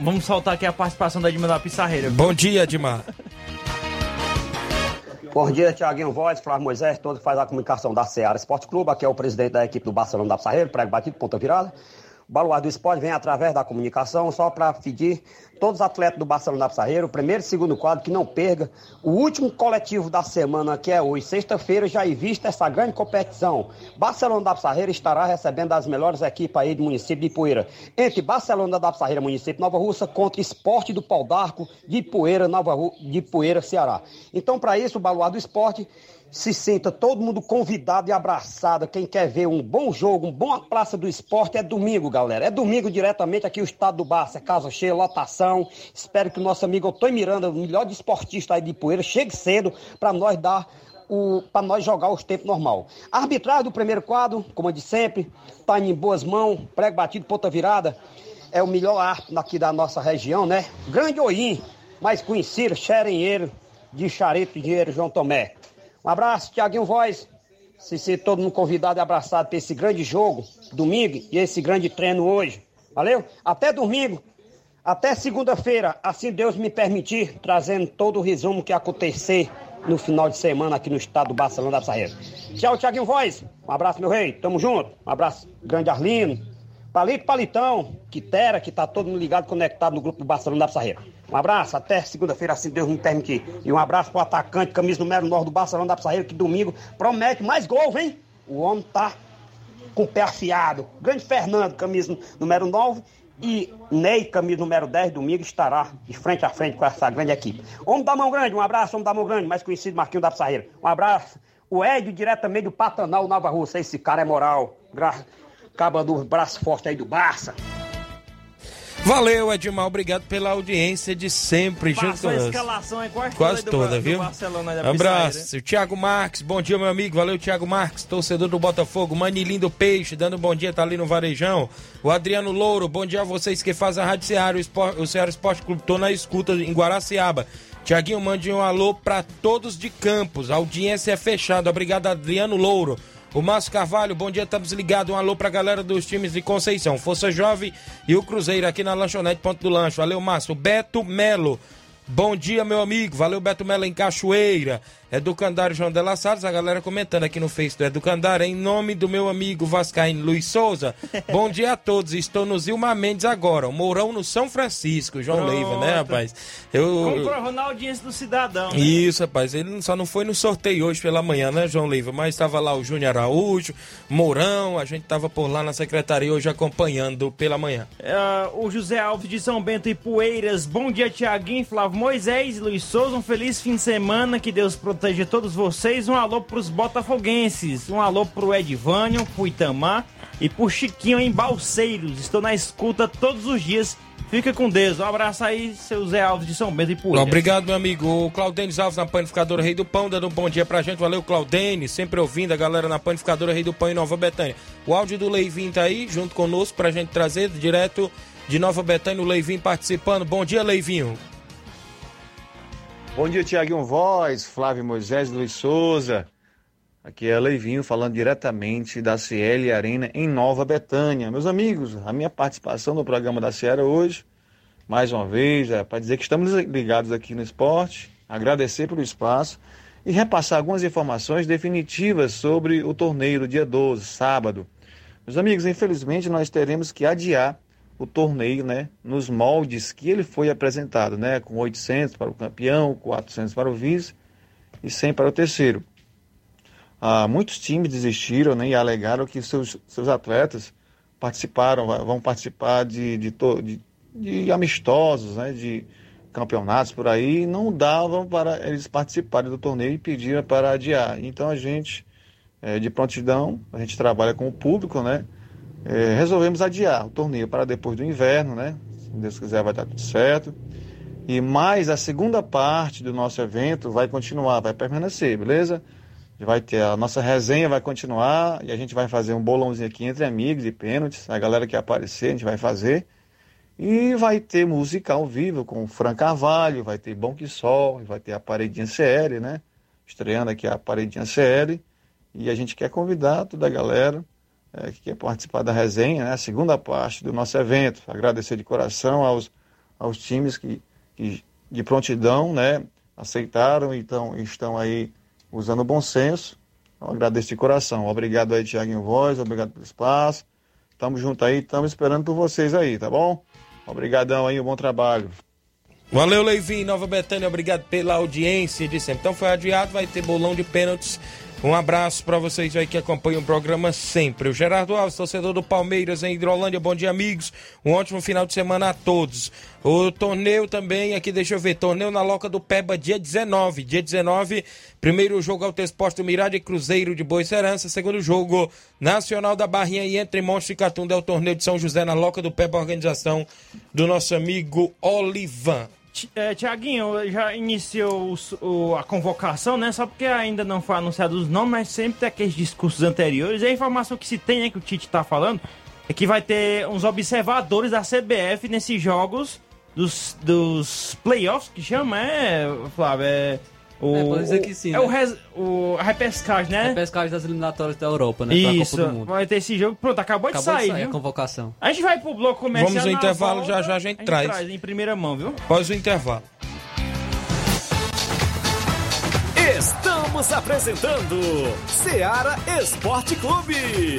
vamos soltar aqui a participação do Edmar da Pissarreira. Bom dia, Edmar. Bom dia, Tiaguinho Voz, Flávio Moisés, todo que faz a comunicação da Seara Esporte Clube, aqui é o presidente da equipe do Barcelona da Pissarreira, prego batido, ponta virada. O Baluar do Esporte vem através da comunicação só para pedir todos os atletas do Barcelona da o primeiro e segundo quadro, que não perca o último coletivo da semana, que é hoje, sexta-feira, já em vista essa grande competição. Barcelona da Pissarreira estará recebendo as melhores equipes aí do município de Poeira. Entre Barcelona da Pissarreira, município Nova Russa, contra Esporte do Pau d'Arco de Poeira, Nova Ru... de Poeira, Ceará. Então, para isso, o Baluar do Esporte se sinta todo mundo convidado e abraçado. Quem quer ver um bom jogo, um bom Praça do Esporte, é domingo, galera. É domingo diretamente aqui o estado do Barça. É casa cheia, lotação. Espero que o nosso amigo Antônio Miranda, o melhor desportista aí de Poeira, chegue cedo para nós dar para nós jogar os tempos normal. Arbitragem do primeiro quadro, como de sempre, tá em boas mãos, prego batido, ponta virada. É o melhor árbitro aqui da nossa região, né? Grande Oim, mais conhecido, xerenheiro de Charito Dinheiro João Tomé. Um abraço, Tiaguinho Voz. Se ser todo mundo convidado e abraçado para esse grande jogo, domingo, e esse grande treino hoje. Valeu? Até domingo. Até segunda-feira, assim Deus me permitir, trazendo todo o resumo que acontecer no final de semana aqui no estado do Barcelona da Pissarreira. Tchau, Tiaguinho Voz. Um abraço, meu rei. Tamo junto. Um abraço, grande Arlino. Palito Palitão, Quitera, que tá todo mundo ligado, conectado no grupo do Barcelona da Pissarreira. Um abraço, até segunda-feira, assim Deus me permitir. E um abraço pro atacante, camisa número 9 do Barcelona da Pissarreira, que domingo promete mais gol, vem? O homem tá com o pé afiado. Grande Fernando, camisa número 9. E Ney, camisa número 10, domingo, estará de frente a frente com essa grande equipe. Homem da mão grande, um abraço, homem da mão grande, mais conhecido Marquinho da Pissarreira. Um abraço. O Edio, diretamente do Patanal, Nova Rússia. Esse cara é moral. Gra... Caba do braço forte aí do Barça. Valeu, Edmar. Obrigado pela audiência de sempre Passou a escalação quase, Quase toda, do- toda, do viu? Um abraço. Pissarreira. O Thiago Marques, bom dia, meu amigo. Valeu, Thiago Marques, torcedor do Botafogo. Manilim do Peixe, dando bom dia, tá ali no Varejão. O Adriano Louro, bom dia a vocês que fazem a Rádio Ceará, o, Espor- o Ceará Esporte Clube. Tô na escuta em Guaraciaba. Tiaguinho, mande um alô pra todos de Campos. A audiência é fechada. Obrigado, Adriano Louro. O Márcio Carvalho, bom dia, estamos ligados. Um alô pra galera dos times de Conceição, Força Jovem e o Cruzeiro aqui na Lanchonete Ponto do Lancho. Valeu, Márcio. Beto Melo, bom dia, meu amigo. Valeu, Beto Melo em Cachoeira. Educandário João de La Salles, a galera comentando aqui no Face do Educandário. Em nome do meu amigo Vascaíno Luiz Souza, bom dia a todos. Estou no Zilma Mendes agora, o Mourão no São Francisco, João Pronto. Leiva, né, rapaz? Eu, audiência do cidadão. né? isso, rapaz. Ele só não foi no sorteio hoje pela manhã, né, João Leiva? Mas estava lá o Júnior Araújo, Mourão, a gente estava por lá na secretaria hoje acompanhando pela manhã. Ah, o José Alves de São Bento e Poeiras. Bom dia, Tiaguinho, Flávio Moisés, Luiz Souza. Um feliz fim de semana. Que Deus proteja todos vocês. Um alô pros botafoguenses. Um alô pro Edvânio, pro Itamar e pro Chiquinho em Balseiros. Estou na escuta todos os dias. Fica com Deus. Um abraço aí, seu Zé Alves de São Bento e Poeiras. Obrigado, meu amigo. O Claudênis Alves na Panificadora Rei do Pão, dando um bom dia pra gente. Valeu, Claudênis. Sempre ouvindo a galera na Panificadora Rei do Pão em Nova Betânia. O áudio do Leivinho tá aí, junto conosco, pra gente trazer direto de Nova Betânia. O Leivinho participando. Bom dia, Leivinho. Bom dia, Tiaguinho Voz, Flávio Moisés, Luiz Souza. Aqui é Leivinho falando diretamente da CL Arena em Nova Betânia. Meus amigos, a minha participação no programa da Sierra hoje, mais uma vez, é para dizer que estamos ligados aqui no esporte, agradecer pelo espaço e repassar algumas informações definitivas sobre o torneio do dia 12, sábado. Meus amigos, infelizmente nós teremos que adiar o torneio, né, nos moldes que ele foi apresentado, né, com 800 para o campeão, 400 para o vice e 100 para o terceiro. Ah, muitos times desistiram né, e alegaram que seus, seus atletas participaram, vão participar de, de, de, de amistosos, né, de campeonatos por aí, e não davam para eles participarem do torneio e pediram para adiar. Então a gente, eh, de prontidão, a gente trabalha com o público, né? Eh, resolvemos adiar o torneio para depois do inverno, né? Se Deus quiser vai dar tudo certo. E mais a segunda parte do nosso evento vai continuar, vai permanecer, beleza? Vai ter a nossa resenha vai continuar e a gente vai fazer um bolãozinho aqui entre amigos e pênaltis. A galera que aparecer, a gente vai fazer. E vai ter música ao vivo com o Fran Carvalho, vai ter Bom Que Sol, vai ter a Paredinha CL, né? Estreando aqui a Paredinha CL. E a gente quer convidar toda a galera eh, que quer participar da resenha, né? A segunda parte do nosso evento. Agradecer de coração aos, aos times que, que de prontidão, né? Aceitaram e então, estão aí usando o bom senso. Então, agradeço de coração. Obrigado aí, Tiaguinho Voz, obrigado pelo espaço. Tamo junto aí, estamos esperando por vocês aí, tá bom? Obrigadão aí, um bom trabalho. Valeu, Leivinho, Nova Betânia, obrigado pela audiência de sempre. Então foi adiado, vai ter bolão de pênaltis. Um abraço para vocês aí que acompanham o programa sempre. O Gerardo Alves, torcedor do Palmeiras em Hidrolândia, bom dia, amigos. Um ótimo final de semana a todos. O torneio também, aqui deixa eu ver, torneio na Loca do Peba, dia 19. Dia 19, primeiro jogo Alto Exposto Mirade e Cruzeiro de Boa Serança. Segundo jogo, Nacional da Barrinha e Entre Monstro e Catunda, é o torneio de São José na Loca do Peba, organização do nosso amigo Olivan. É, Tiaguinho, já iniciou o- a convocação, né? Só porque ainda não foi anunciado os nomes, mas sempre tem aqueles discursos anteriores. E a informação que se tem, né, que o Tite tá falando, é que vai ter uns observadores da CBF nesses jogos dos, dos playoffs, que chama, é, Flávio? É, o, É, pode dizer que sim, É né? o, res- o- a repescagem, né? A pescagem das eliminatórias da Europa, né? Isso, Pra Copa do Mundo. vai ter esse jogo. Pronto, acabou, Acabou de sair, a viu? convocação. A gente vai pro bloco comercial. Vamos no na intervalo, volta, já já a gente traz. em primeira mão, viu? Após o intervalo. Estamos apresentando Seara Esporte Clube.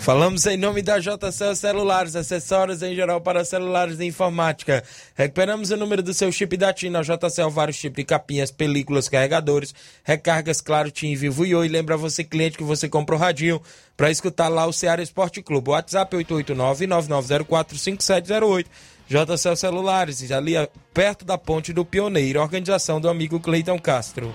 Falamos em nome da JCL Celulares, acessórios em geral para celulares e informática. Recuperamos o número do seu chip da TIM na JCL, vários tipos de capinhas, películas, carregadores, recargas, claro, TIM, Vivo e Oi. Lembra você, cliente, que você comprou o radinho para escutar lá o Ceará Esporte Clube. WhatsApp 889-9904-5708. JCL Celulares, ali perto da ponte do Pioneiro, organização do amigo Cleiton Castro.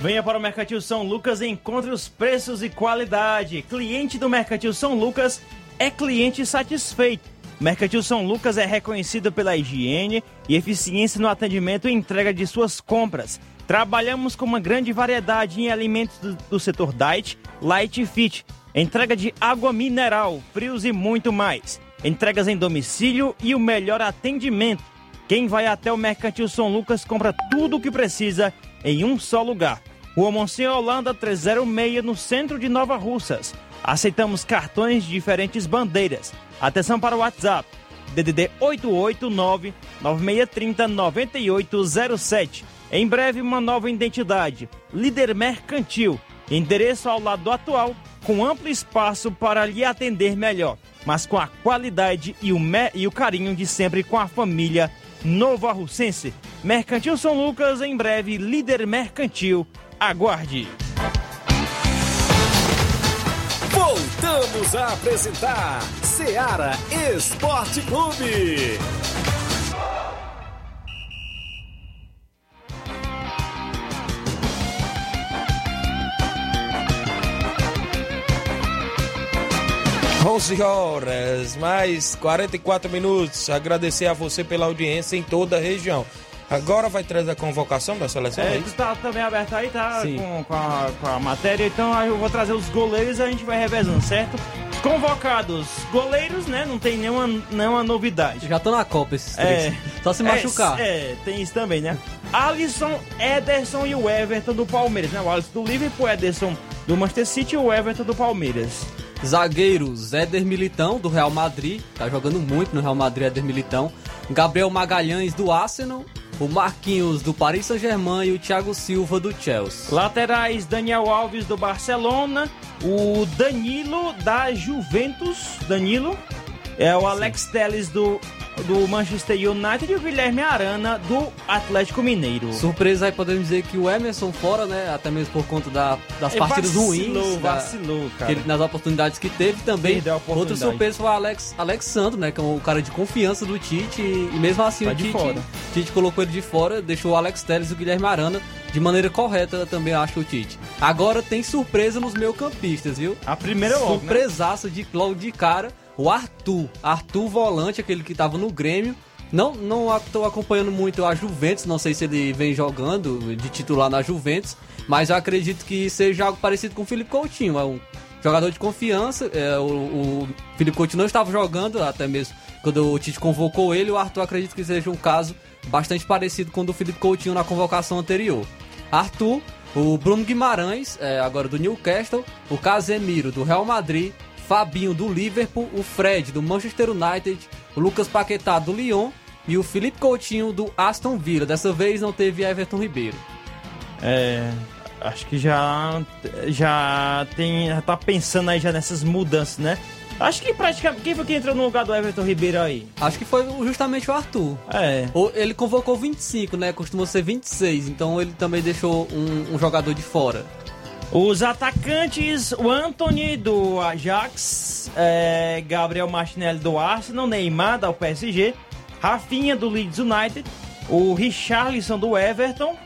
Venha para o Mercantil São Lucas e encontre os preços e qualidade. Cliente do Mercantil São Lucas é cliente satisfeito. Mercantil São Lucas é reconhecido pela higiene e eficiência no atendimento e entrega de suas compras. Trabalhamos com uma grande variedade em alimentos do, do setor diet, light e fit, entrega de água mineral, frios e muito mais. Entregas em domicílio e o melhor atendimento. Quem vai até o Mercantil São Lucas compra tudo o que precisa em um só lugar. Rua Monsenhor Holanda 306, no centro de Nova Russas. Aceitamos cartões de diferentes bandeiras. Atenção para o WhatsApp. DDD 889 9630 9807. Em breve, uma nova identidade. Líder Mercantil. Endereço ao lado do atual, com amplo espaço para lhe atender melhor, mas com a qualidade e o, e o carinho de sempre com a família Novo Arrucense. Mercantil São Lucas, em breve, líder mercantil. Aguarde! Voltamos a apresentar Seara Esporte Clube. Onze horas, mais 44 minutos. Agradecer a você pela audiência em toda a região. Agora vai trazer a convocação da seleção, é, é isso? tá também aberto aí, tá? Com, com, a, com a matéria. Então aí eu vou trazer os goleiros e a gente vai revezando, certo? Convocados, goleiros, né? Não tem nenhuma, nenhuma novidade. Já tô na Copa esses três. É, Só se machucar. É, é, tem isso também, né? Alisson, Ederson e o Everton do Palmeiras, né? O Alisson do Liverpool, o Ederson do Manchester City e o Everton do Palmeiras. Zagueiros, Éder Militão, do Real Madrid. Tá jogando muito no Real Madrid, Éder Militão. Gabriel Magalhães, do Arsenal. O Marquinhos, do Paris Saint-Germain. E o Thiago Silva, do Chelsea. Laterais, Daniel Alves, do Barcelona. O Danilo, da Juventus. Danilo. É o Alex Telles, do do Manchester United e o Guilherme Arana do Atlético Mineiro. Surpresa aí podemos dizer que o Emerson fora, né? Até mesmo por conta da, das É, partidas vacilou, ruins. vacilou, cara. ele- nas oportunidades que teve também. Outra surpresa foi o Alex, Alexandro, né? Que é um cara de confiança do Tite. E, e mesmo assim Tá o de Tite, fora. Tite colocou ele de fora, deixou o Alex Telles e o Guilherme Arana de maneira correta também, acho o Tite. Agora tem surpresa nos meio campistas, viu? A primeira é logo, né? Surpresaça de, logo de cara, o Arthur. Arthur Volante, aquele que tava no Grêmio. Não, não estou acompanhando muito a Juventus, não sei se ele vem jogando de titular na Juventus, mas eu acredito que seja algo parecido com o Felipe Coutinho. É um jogador de confiança. é, o, o Felipe Coutinho não estava jogando, até mesmo quando o Tite convocou ele. O Arthur acredito que seja um caso bastante parecido com o do Felipe Coutinho na convocação anterior. Arthur, o Bruno Guimarães, é, agora do Newcastle, o Casemiro do Real Madrid, Fabinho do Liverpool, o Fred do Manchester United, o Lucas Paquetá do Lyon e o Felipe Coutinho do Aston Villa. Dessa vez não teve Everton Ribeiro. É, acho que já já tem já tá pensando aí já nessas mudanças, né? Acho que praticamente quem foi que entrou no lugar do Everton Ribeiro aí? Acho que foi justamente o Arthur. É. Ele convocou 25, né? Costuma ser 26, então ele também deixou um, um jogador de fora. Os atacantes, o Anthony do Ajax, é, Gabriel Martinelli do Arsenal, Neymar do PSG, Rafinha do Leeds United, o Richarlison do Everton,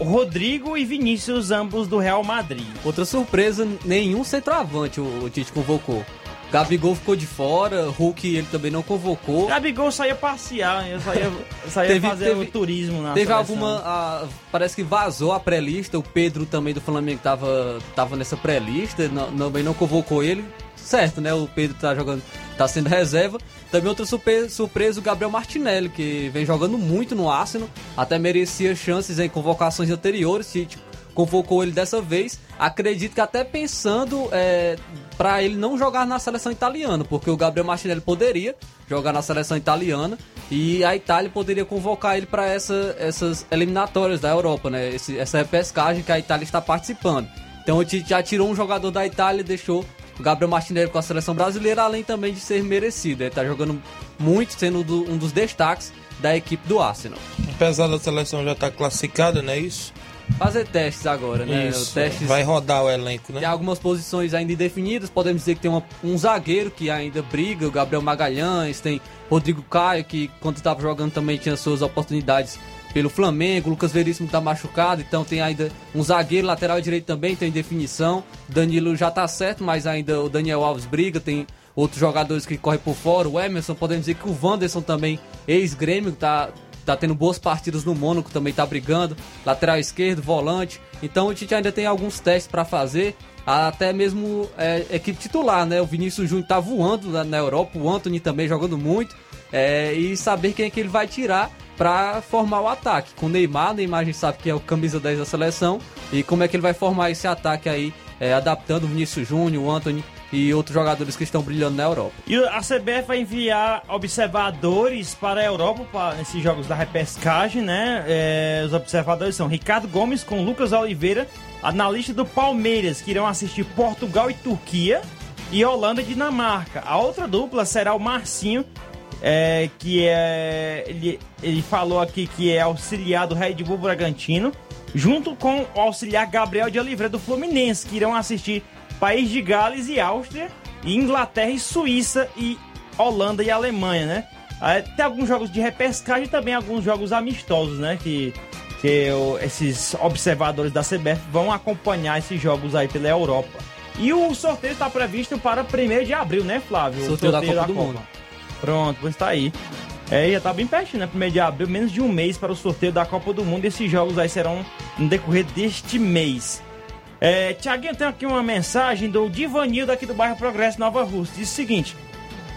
Rodrigo e Vinícius, ambos do Real Madrid. Outra surpresa, nenhum centroavante o, Tite convocou. Gabigol ficou de fora, Hulk ele também não convocou. Gabigol só ia passear, só ia Teve- fazer teve- o turismo na Teve seleção. alguma. ah, parece que vazou a pré-lista. O Pedro também do Flamengo tava, tava nessa pré-lista. Também não convocou ele. Certo, né? O Pedro tá jogando. tá sendo reserva. Também outra surpresa, surpresa o Gabriel Martinelli, que vem jogando muito no Arsenal. Até merecia chances em convocações anteriores. Tite convocou ele dessa vez. Acredito que até pensando é, para ele não jogar na seleção italiana, porque o Gabriel Martinelli poderia jogar na seleção italiana e a Itália poderia convocar ele para essa, essas eliminatórias da Europa, né? Esse- essa repescagem que a Itália está participando. Então o Tite já tirou um jogador da Itália e deixou o Gabriel Martinelli com a seleção brasileira, além também de ser merecido. Ele está jogando muito, sendo do- um dos destaques da equipe do Arsenal. Apesar da seleção já estar classificada, não é isso? Fazer testes agora, né? Isso. Testes Vai rodar o elenco, né? Tem algumas posições ainda indefinidas. Podemos dizer que tem uma- um zagueiro que ainda briga, o Gabriel Magalhães, tem Rodrigo Caio, que quando estava jogando também tinha suas oportunidades pelo Flamengo, o Lucas Veríssimo está machucado, então tem ainda um zagueiro lateral direito também, tem definição. Danilo já tá certo, mas ainda o Daniel Alves briga, tem outros jogadores que correm por fora. O Emerson, podemos dizer que o Wanderson também, ex-grêmio, tá, tá tendo boas partidas no Mônaco, também tá brigando. Lateral esquerdo, volante. Então o Tite ainda tem alguns testes para fazer. Até mesmo é, equipe titular, né? O Vinícius Júnior tá voando na, na Europa, o Anthony também jogando muito. é, e saber quem é que ele vai tirar para formar o ataque. Com o Neymar, Neymar a gente sabe que é o camisa 10 da seleção. E como é que ele vai formar esse ataque aí, é, adaptando o Vinícius Júnior, o Anthony e outros jogadores que estão brilhando na Europa. E a CBF vai enviar observadores para a Europa para nesses jogos da repescagem, né? É, os observadores são Ricardo Gomes com Lucas Oliveira, analista do Palmeiras, que irão assistir Portugal e Turquia, e Holanda e Dinamarca. A outra dupla será o Marcinho, é, que é. Ele, ele falou aqui que é auxiliar do Red Bull Bragantino, junto com o auxiliar Gabriel de Oliveira do Fluminense, que irão assistir País de Gales e Áustria, e Inglaterra e Suíça e Holanda e Alemanha, né? Aí Tem alguns jogos de repescagem e também alguns jogos amistosos, né? Que, que esses observadores da CBF vão acompanhar esses jogos aí pela Europa. E o sorteio está previsto para 1 de abril, né, Flávio? O Sorteio da Copa do Mundo. Pronto, pois tá aí. É, já tá bem pertinho, né? 1 de abril, menos de um mês para o sorteio da Copa do Mundo. Esses jogos aí serão no decorrer deste mês. É, Tiaguinho, tem aqui uma mensagem do Divanildo aqui do bairro Progresso Nova Rússia. Diz o seguinte: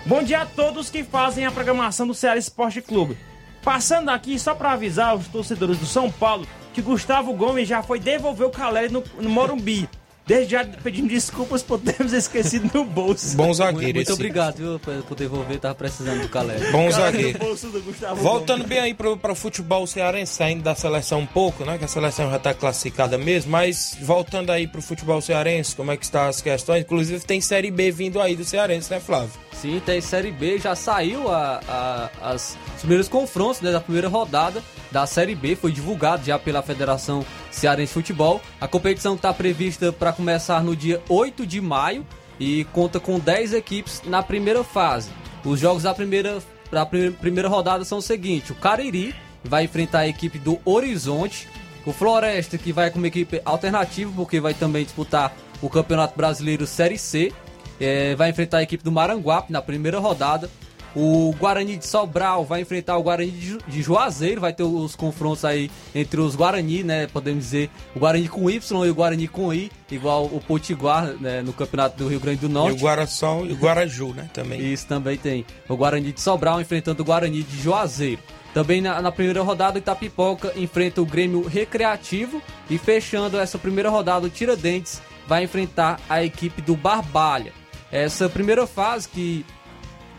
Bom dia a todos que fazem a programação do Ceará Esporte Clube. Passando aqui só para avisar os torcedores do São Paulo que Gustavo Gomes já foi devolver o Caleri no, no Morumbi. Desde já pedindo desculpas por termos esquecido no bolso. Bom zagueiro Muito esse. obrigado, viu, por devolver, tava precisando do Calé. Bom zagueiro. no bolso do Gustavo Voltando Gomes. bem aí pro, pro futebol cearense, saindo da seleção um pouco, né? Que a seleção já tá classificada mesmo, mas voltando aí pro futebol cearense, como é que estão as questões? Inclusive tem Série B vindo aí do cearense, né, Flávio? Sim, tem Série B, já saiu a, a- as, os primeiros confrontos né, da primeira rodada da Série B, foi divulgado já pela Federação Cearense de Futebol. A competição está prevista para começar no dia 8 de maio e conta com 10 equipes na primeira fase. Os jogos da primeira, da primeira, rodada são o seguinte: o Cariri vai enfrentar a equipe do Horizonte, o Floresta, que vai com uma equipe alternativa, porque vai também disputar o Campeonato Brasileiro Série C. É, vai enfrentar a equipe do Maranguape na primeira rodada. O Guarani de Sobral vai enfrentar o Guarani de Ju- de Juazeiro. Vai ter os confrontos aí entre os Guarani, né? Podemos dizer o Guarani com Y e o Guarani com I, igual o Potiguar né, no Campeonato do Rio Grande do E Norte. o Guaração e o Guaraju, né? Também. Isso também tem. O Guarani de Sobral enfrentando o Guarani de Juazeiro. Também na, na primeira rodada, o Itapipoca enfrenta o Grêmio Recreativo. E fechando essa primeira rodada, o Tiradentes vai enfrentar a equipe do Barbalha. Essa primeira fase que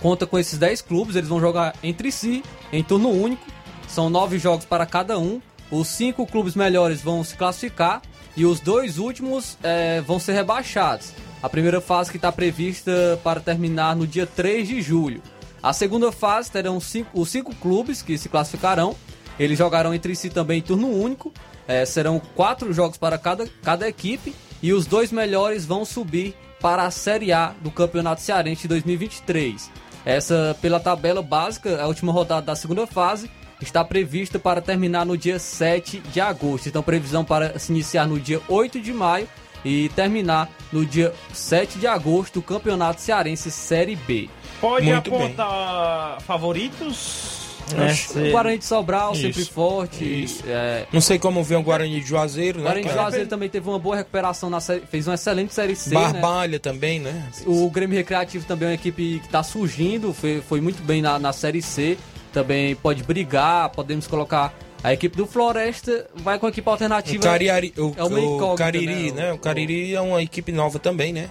conta com esses 10 clubes, eles vão jogar entre si em turno único. São nove jogos para cada um. Os cinco clubes melhores vão se classificar e os dois últimos eh, vão ser rebaixados. A primeira fase que está prevista para terminar no dia 3 de julho. A segunda fase terão cinco- os cinco clubes que se classificarão. Eles jogarão entre si também em turno único. Eh, serão quatro jogos para cada, cada equipe e os dois melhores vão subir para a Série A do Campeonato Cearense de 2023. Essa, pela tabela básica, a última rodada da segunda fase está prevista para terminar no dia 7 de agosto. Então, previsão para se iniciar no dia 8 de maio e terminar no dia 7 de agosto o Campeonato Cearense Série B. Pode Muito bem. apontar favoritos? Acho- O Guarani de Sobral, Isso, sempre forte. isso. é, Não sei como vem o Guarani de Juazeiro, o né? Guarani de? Juazeiro também teve uma boa recuperação, na série, fez uma excelente Série C. né? Barbalha também, né? O Grêmio Recreativo também é uma equipe que está surgindo, foi, foi muito bem na, na Série C. Também pode brigar, podemos colocar. A equipe do Floresta vai com a equipe O alternativa. Cariri, o, é o Cariri, né? O Cariri é uma equipe nova também, né?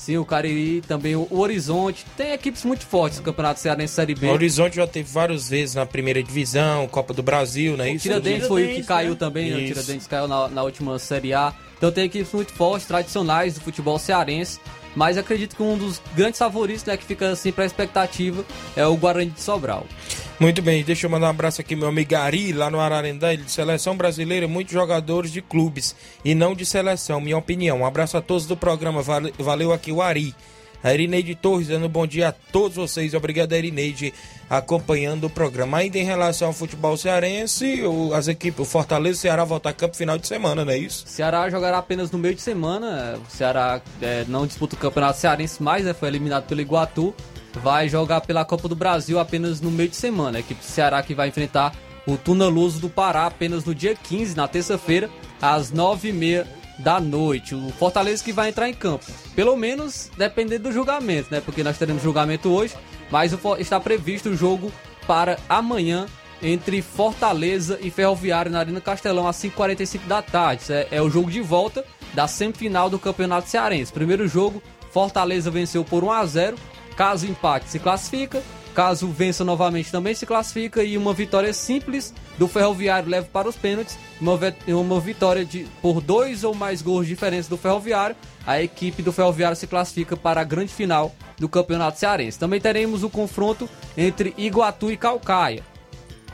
Sim, o Cariri, também o, Horizonte. Tem equipes muito fortes no Campeonato Cearense Série B. O Horizonte já teve várias vezes na primeira divisão, Copa do Brasil, não é O isso? Tiradentes foi o que Tiradentes, caiu né? também, né? o. Tiradentes caiu na, na última Série A. Então tem equipes muito fortes, tradicionais do futebol cearense. Mas acredito que um dos grandes favoritos, né, que fica assim pra expectativa, é o Guarani de Sobral. Muito bem, deixa eu mandar um abraço aqui, meu amigo Ari, lá no Ararendá, ele seleção brasileira, muitos jogadores de clubes e não de seleção, minha opinião. Um abraço a todos do programa, vale- valeu aqui o Ari. A Erineide Torres dando bom dia a todos vocês. Obrigado, Erineide, acompanhando o programa. Ainda em relação ao futebol cearense, o- as equipes, o Fortaleza e o Ceará voltam a campo final de semana, não é isso? Ceará jogará apenas no meio de semana. O Ceará é, não disputa o Campeonato Cearense mais, né, foi eliminado pelo Iguatu. Vai jogar pela Copa do Brasil apenas no meio de semana. A equipe do Ceará que vai enfrentar o Tuna Luso do Pará apenas no dia 15, na terça-feira, às 9h30 da noite. O Fortaleza que vai entrar em campo. Pelo menos dependendo do julgamento, né? Porque nós teremos julgamento hoje, mas está previsto o jogo para amanhã entre Fortaleza e Ferroviário na Arena Castelão às 5h45 da tarde. É, é o jogo de volta da semifinal do Campeonato Cearense. Primeiro jogo, Fortaleza venceu por 1 a 0. Caso empate, se classifica. Caso vença novamente, também se classifica. E uma vitória simples do Ferroviário leva para os pênaltis. Uma, uma vitória de, por dois ou mais gols diferentes do Ferroviário. A equipe do Ferroviário se classifica para a grande final do Campeonato Cearense. Também teremos o confronto entre Iguatu e Calcaia.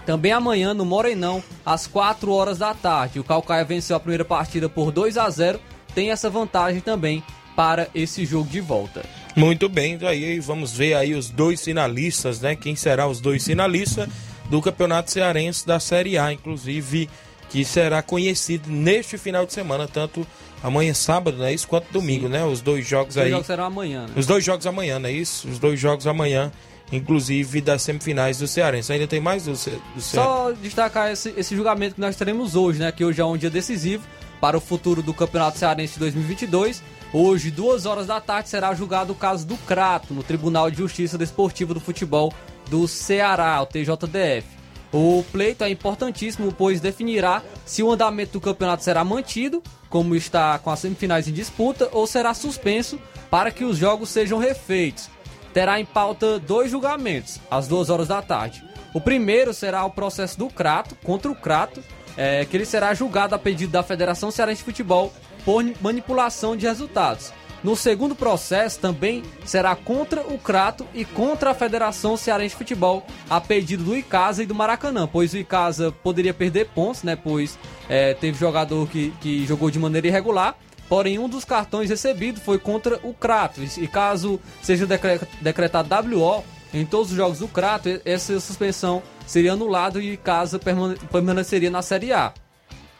Também amanhã no Morenão, às 4 horas da tarde. O Calcaia venceu a primeira partida por 2 a 0 Tem essa vantagem também para esse jogo de volta. Muito bem, então aí vamos ver aí os dois finalistas, né? Quem será os dois finalistas do Campeonato Cearense da Série A, inclusive, que será conhecido neste final de semana, tanto amanhã sábado, né? Isso quanto domingo, né? Os dois jogos Os aí. jogos serão amanhã, né? Os dois jogos amanhã, não é isso? Os dois jogos amanhã, inclusive das semifinais do Cearense. Ainda tem mais do, Ce- do Cearense? Só destacar esse, esse julgamento que nós teremos hoje, né? Que hoje é um dia decisivo para o futuro do Campeonato Cearense de 2022. Hoje, duas horas da tarde, será julgado o caso do Crato no Tribunal de Justiça Desportiva do Futebol do Ceará, o TJDF. O pleito é importantíssimo, pois definirá se o andamento do campeonato será mantido, como está com as semifinais em disputa, ou será suspenso para que os jogos sejam refeitos. Terá em pauta dois julgamentos, às duas horas da tarde. O primeiro será o processo do Crato, contra o Crato, é, que ele será julgado a pedido da Federação Cearense de Futebol por manipulação de resultados. No segundo processo também será contra o Crato e contra a Federação Cearense de Futebol, a pedido do Icasa e do Maracanã, pois o Icasa poderia perder pontos, né? Pois é, teve jogador que, que jogou de maneira irregular. Porém, um dos cartões recebido foi contra o Crato. E caso seja decre- decretado WO em todos os jogos do Crato, essa suspensão seria anulada e o Icasa permane- permaneceria na Série A.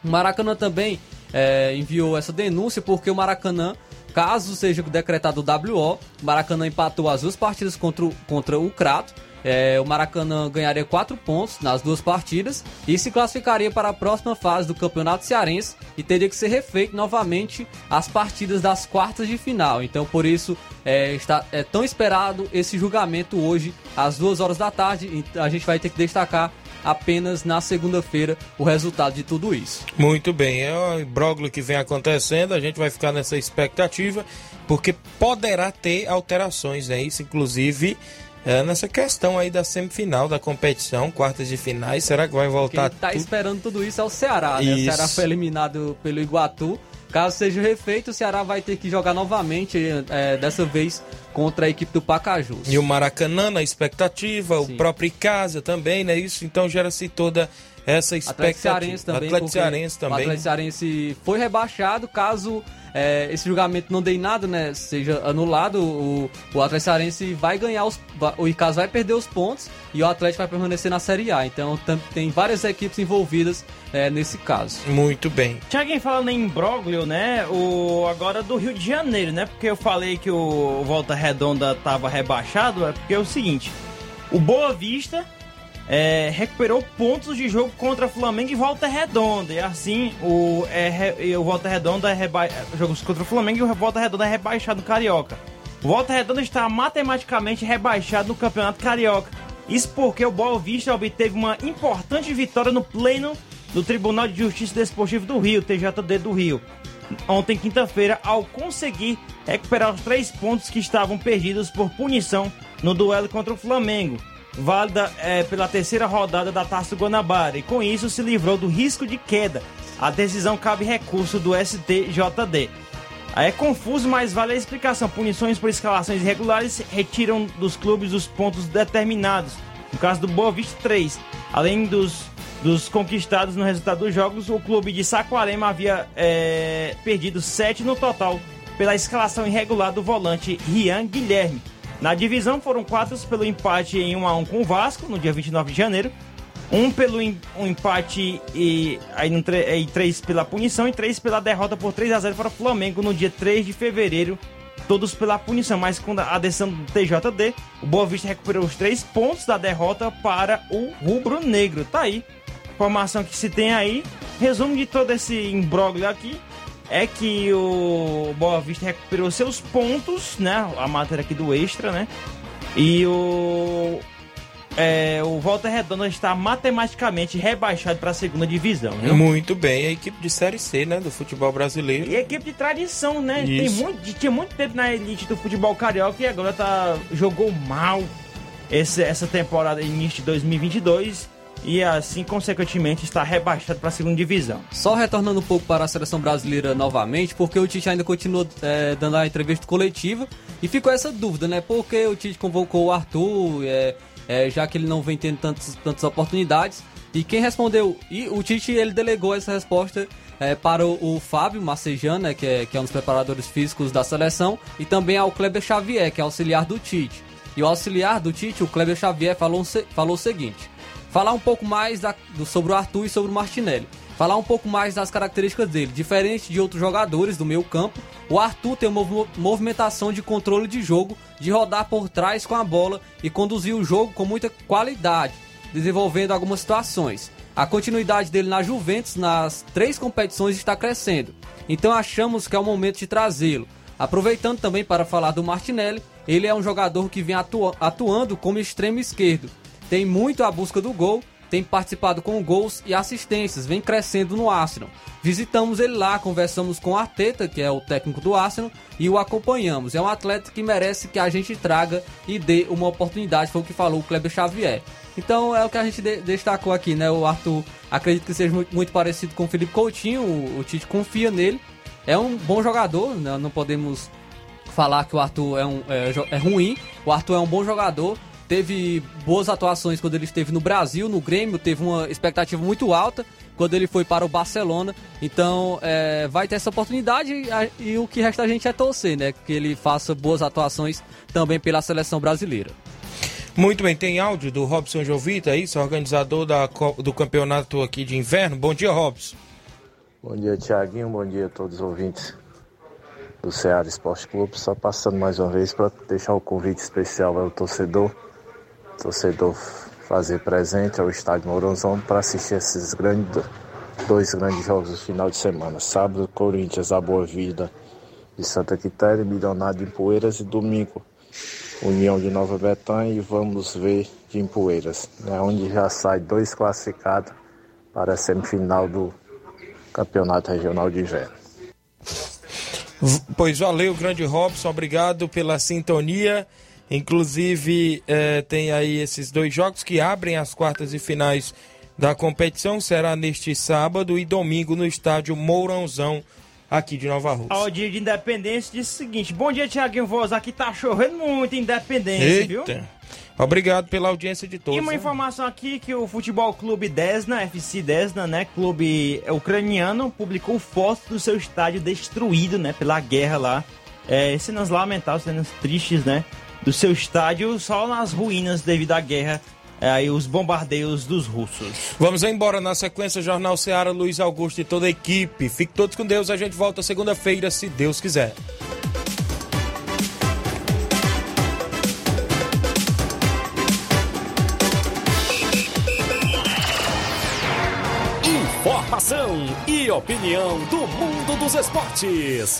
O Maracanã também é, enviou essa denúncia porque o Maracanã, caso seja decretado o WO, o Maracanã empatou as duas partidas contra o, contra o Crato. É, o Maracanã ganharia quatro pontos nas duas partidas e se classificaria para a próxima fase do Campeonato Cearense e teria que ser refeito novamente as partidas das quartas de final. Então, por isso, é, está, é tão esperado esse julgamento hoje às duas horas da tarde. A gente vai ter que destacar apenas na segunda-feira o resultado de tudo isso. Muito bem, é o imbróglio que vem acontecendo, a gente vai ficar nessa expectativa, porque poderá ter alterações, né? Isso, inclusive, é, nessa questão aí da semifinal da competição, quartas de finais, será que vai voltar Quem tá tudo? esperando tudo isso é o Ceará, né? O Isso. Ceará foi eliminado pelo Iguatu. Caso seja refeito, o Ceará vai ter que jogar novamente, é, dessa vez contra a equipe do Pacajus. E o Maracanã na expectativa, o próprio Icasa também, né? Isso, então gera-se toda essa Atlético expectativa. Cearense também. Atlético Cearense O também. Atlético Cearense foi rebaixado. Caso é, esse julgamento não dê em nada, né? Seja anulado, o, o Atlético Cearense vai ganhar os. O Icasa vai perder os pontos e o Atlético vai permanecer na Série A. Então tam- tem várias equipes envolvidas é, nesse caso. Muito bem. Tiaguinho falando em imbróglio, né? O, agora do Rio de Janeiro, né? Porque eu falei que o Volta Redonda tava rebaixado, é porque é o seguinte: o Boa Vista é, recuperou pontos de jogo contra Flamengo e Volta Redonda. E assim, o, é, re- o Volta Redonda é jogos contra o Flamengo e o Volta Redonda é rebaixado no Carioca. O Volta Redonda está matematicamente rebaixado no Campeonato Carioca. Isso porque o Boa Vista obteve uma importante vitória no pleno do Tribunal de Justiça Desportivo do Rio, TJD do Rio. Ontem, quinta-feira, ao conseguir recuperar os três pontos que estavam perdidos por punição no duelo contra o Flamengo, válida eh, pela terceira rodada da Taça Guanabara, e com isso se livrou do risco de queda. A decisão cabe recurso do STJD. É confuso, mas vale a explicação. Punições por escalações irregulares retiram dos clubes os pontos determinados. No caso do Boa Vista, 3. Além dos, dos conquistados no resultado dos jogos, o clube de Saquarema havia eh, perdido 7 no total pela escalação irregular do volante Rian Guilherme. Na divisão foram quatro pelo empate em 1 a 1 com o Vasco no dia 29 de janeiro, um pelo em- um empate e aí no tre- e três pela punição e três pela derrota por 3 a 0 para o Flamengo no dia 3 de fevereiro, todos pela punição, mas com a decisão do TJD, o Boa Vista recuperou os três pontos da derrota para o Rubro Negro. Tá aí. Informação que se tem aí, resumo de todo esse imbróglio aqui é que o Boa Vista recuperou seus pontos, né? A matéria aqui do Extra, né? E o é, o Volta Redonda está matematicamente rebaixado para a segunda divisão. Viu? Muito bem. A equipe de Série C, né? Do futebol brasileiro. E equipe de tradição, né? Tem Isso. muito, tinha muito tempo na elite do futebol carioca e agora tá, jogou mal esse, essa temporada, início de 2022. E assim, consequentemente, está rebaixado para a segunda divisão. Só retornando um pouco para a seleção brasileira novamente, porque o Tite ainda continua é, dando a entrevista coletiva e ficou essa dúvida, né? Por que o Tite convocou o Arthur, é, é, já que ele não vem tendo tantas, tantas oportunidades? E quem respondeu? E o Tite ele delegou essa resposta é, para o, o Fábio Macejano, né, que, é, que é um dos preparadores físicos da seleção, e também ao Kleber Xavier, que é auxiliar do Tite. E o auxiliar do Tite, o Kleber Xavier, falou, falou o seguinte: falar um pouco mais da- do- sobre o Arthur e sobre o Martinelli. Falar um pouco mais das características dele. Diferente de outros jogadores do meio campo, o Arthur tem uma movimentação de controle de jogo, de rodar por trás com a bola e conduzir o jogo com muita qualidade, desenvolvendo algumas situações. A continuidade dele na Juventus nas três competições está crescendo. Então achamos que é o momento de trazê-lo. Aproveitando também para falar do Martinelli, ele é um jogador que vem atua- atuando como extremo esquerdo. Tem muito a busca do gol, tem participado com gols e assistências, vem crescendo no Arsenal. Visitamos ele lá, conversamos com Arteta, que é o técnico do Arsenal, e o acompanhamos. É um atleta que merece que a gente traga e dê uma oportunidade, foi o que falou o Kleber Xavier. Então é o que a gente de- destacou aqui, né? O Arthur acredito que seja muito, muito parecido com o Felipe Coutinho, o, o Tite confia nele. É um bom jogador, né? não podemos falar que o Arthur é, um, é, é ruim. O Arthur é um bom jogador. Teve boas atuações quando ele esteve no Brasil, no Grêmio. Teve uma expectativa muito alta quando ele foi para o Barcelona. Então é, vai ter essa oportunidade e, e o que resta a gente é torcer, né? Que ele faça boas atuações também pela seleção brasileira. Muito bem, tem áudio do Robson Jovita, isso? Organizador da, do campeonato aqui de inverno. Bom dia, Robson. Bom dia, Tiaguinho. Bom dia a todos os ouvintes do Ceará Esporte Clube. Só passando mais uma vez para deixar o convite especial ao torcedor, torcedor fazer presente ao estádio Mourãozão para assistir esses grandes, dois grandes jogos do final de semana. Sábado, Corinthians, a Boa Vida de Santa Quitéria, Milionário de Poeiras e domingo, União de Nova Betânia e vamos ver de Empoeiras, né, onde já sai dois classificados para a semifinal do Campeonato Regional de Inverno. Pois valeu, grande Robson, obrigado pela sintonia. Inclusive, eh, tem aí esses dois jogos que abrem as quartas e finais da competição. Será neste sábado e domingo no estádio Mourãozão, aqui de Nova Rússia. Ao dia de Independência disse o seguinte: Bom dia, Tiaguinho Voz. Aqui tá chovendo muito em Independência, viu? Eita. Obrigado pela audiência de todos. E uma né? informação aqui que o Futebol Clube Desna, FC Desna, né, clube ucraniano, publicou fotos do seu estádio destruído, né, pela guerra lá. É, cenas lamentáveis, cenas tristes, né, do seu estádio só nas ruínas devido à guerra é, e os bombardeios dos russos. Vamos embora na sequência Jornal Ceará, Luiz Augusto e toda a equipe. Fique todos com Deus, a gente volta segunda-feira, se Deus quiser. Informação e opinião do mundo dos esportes.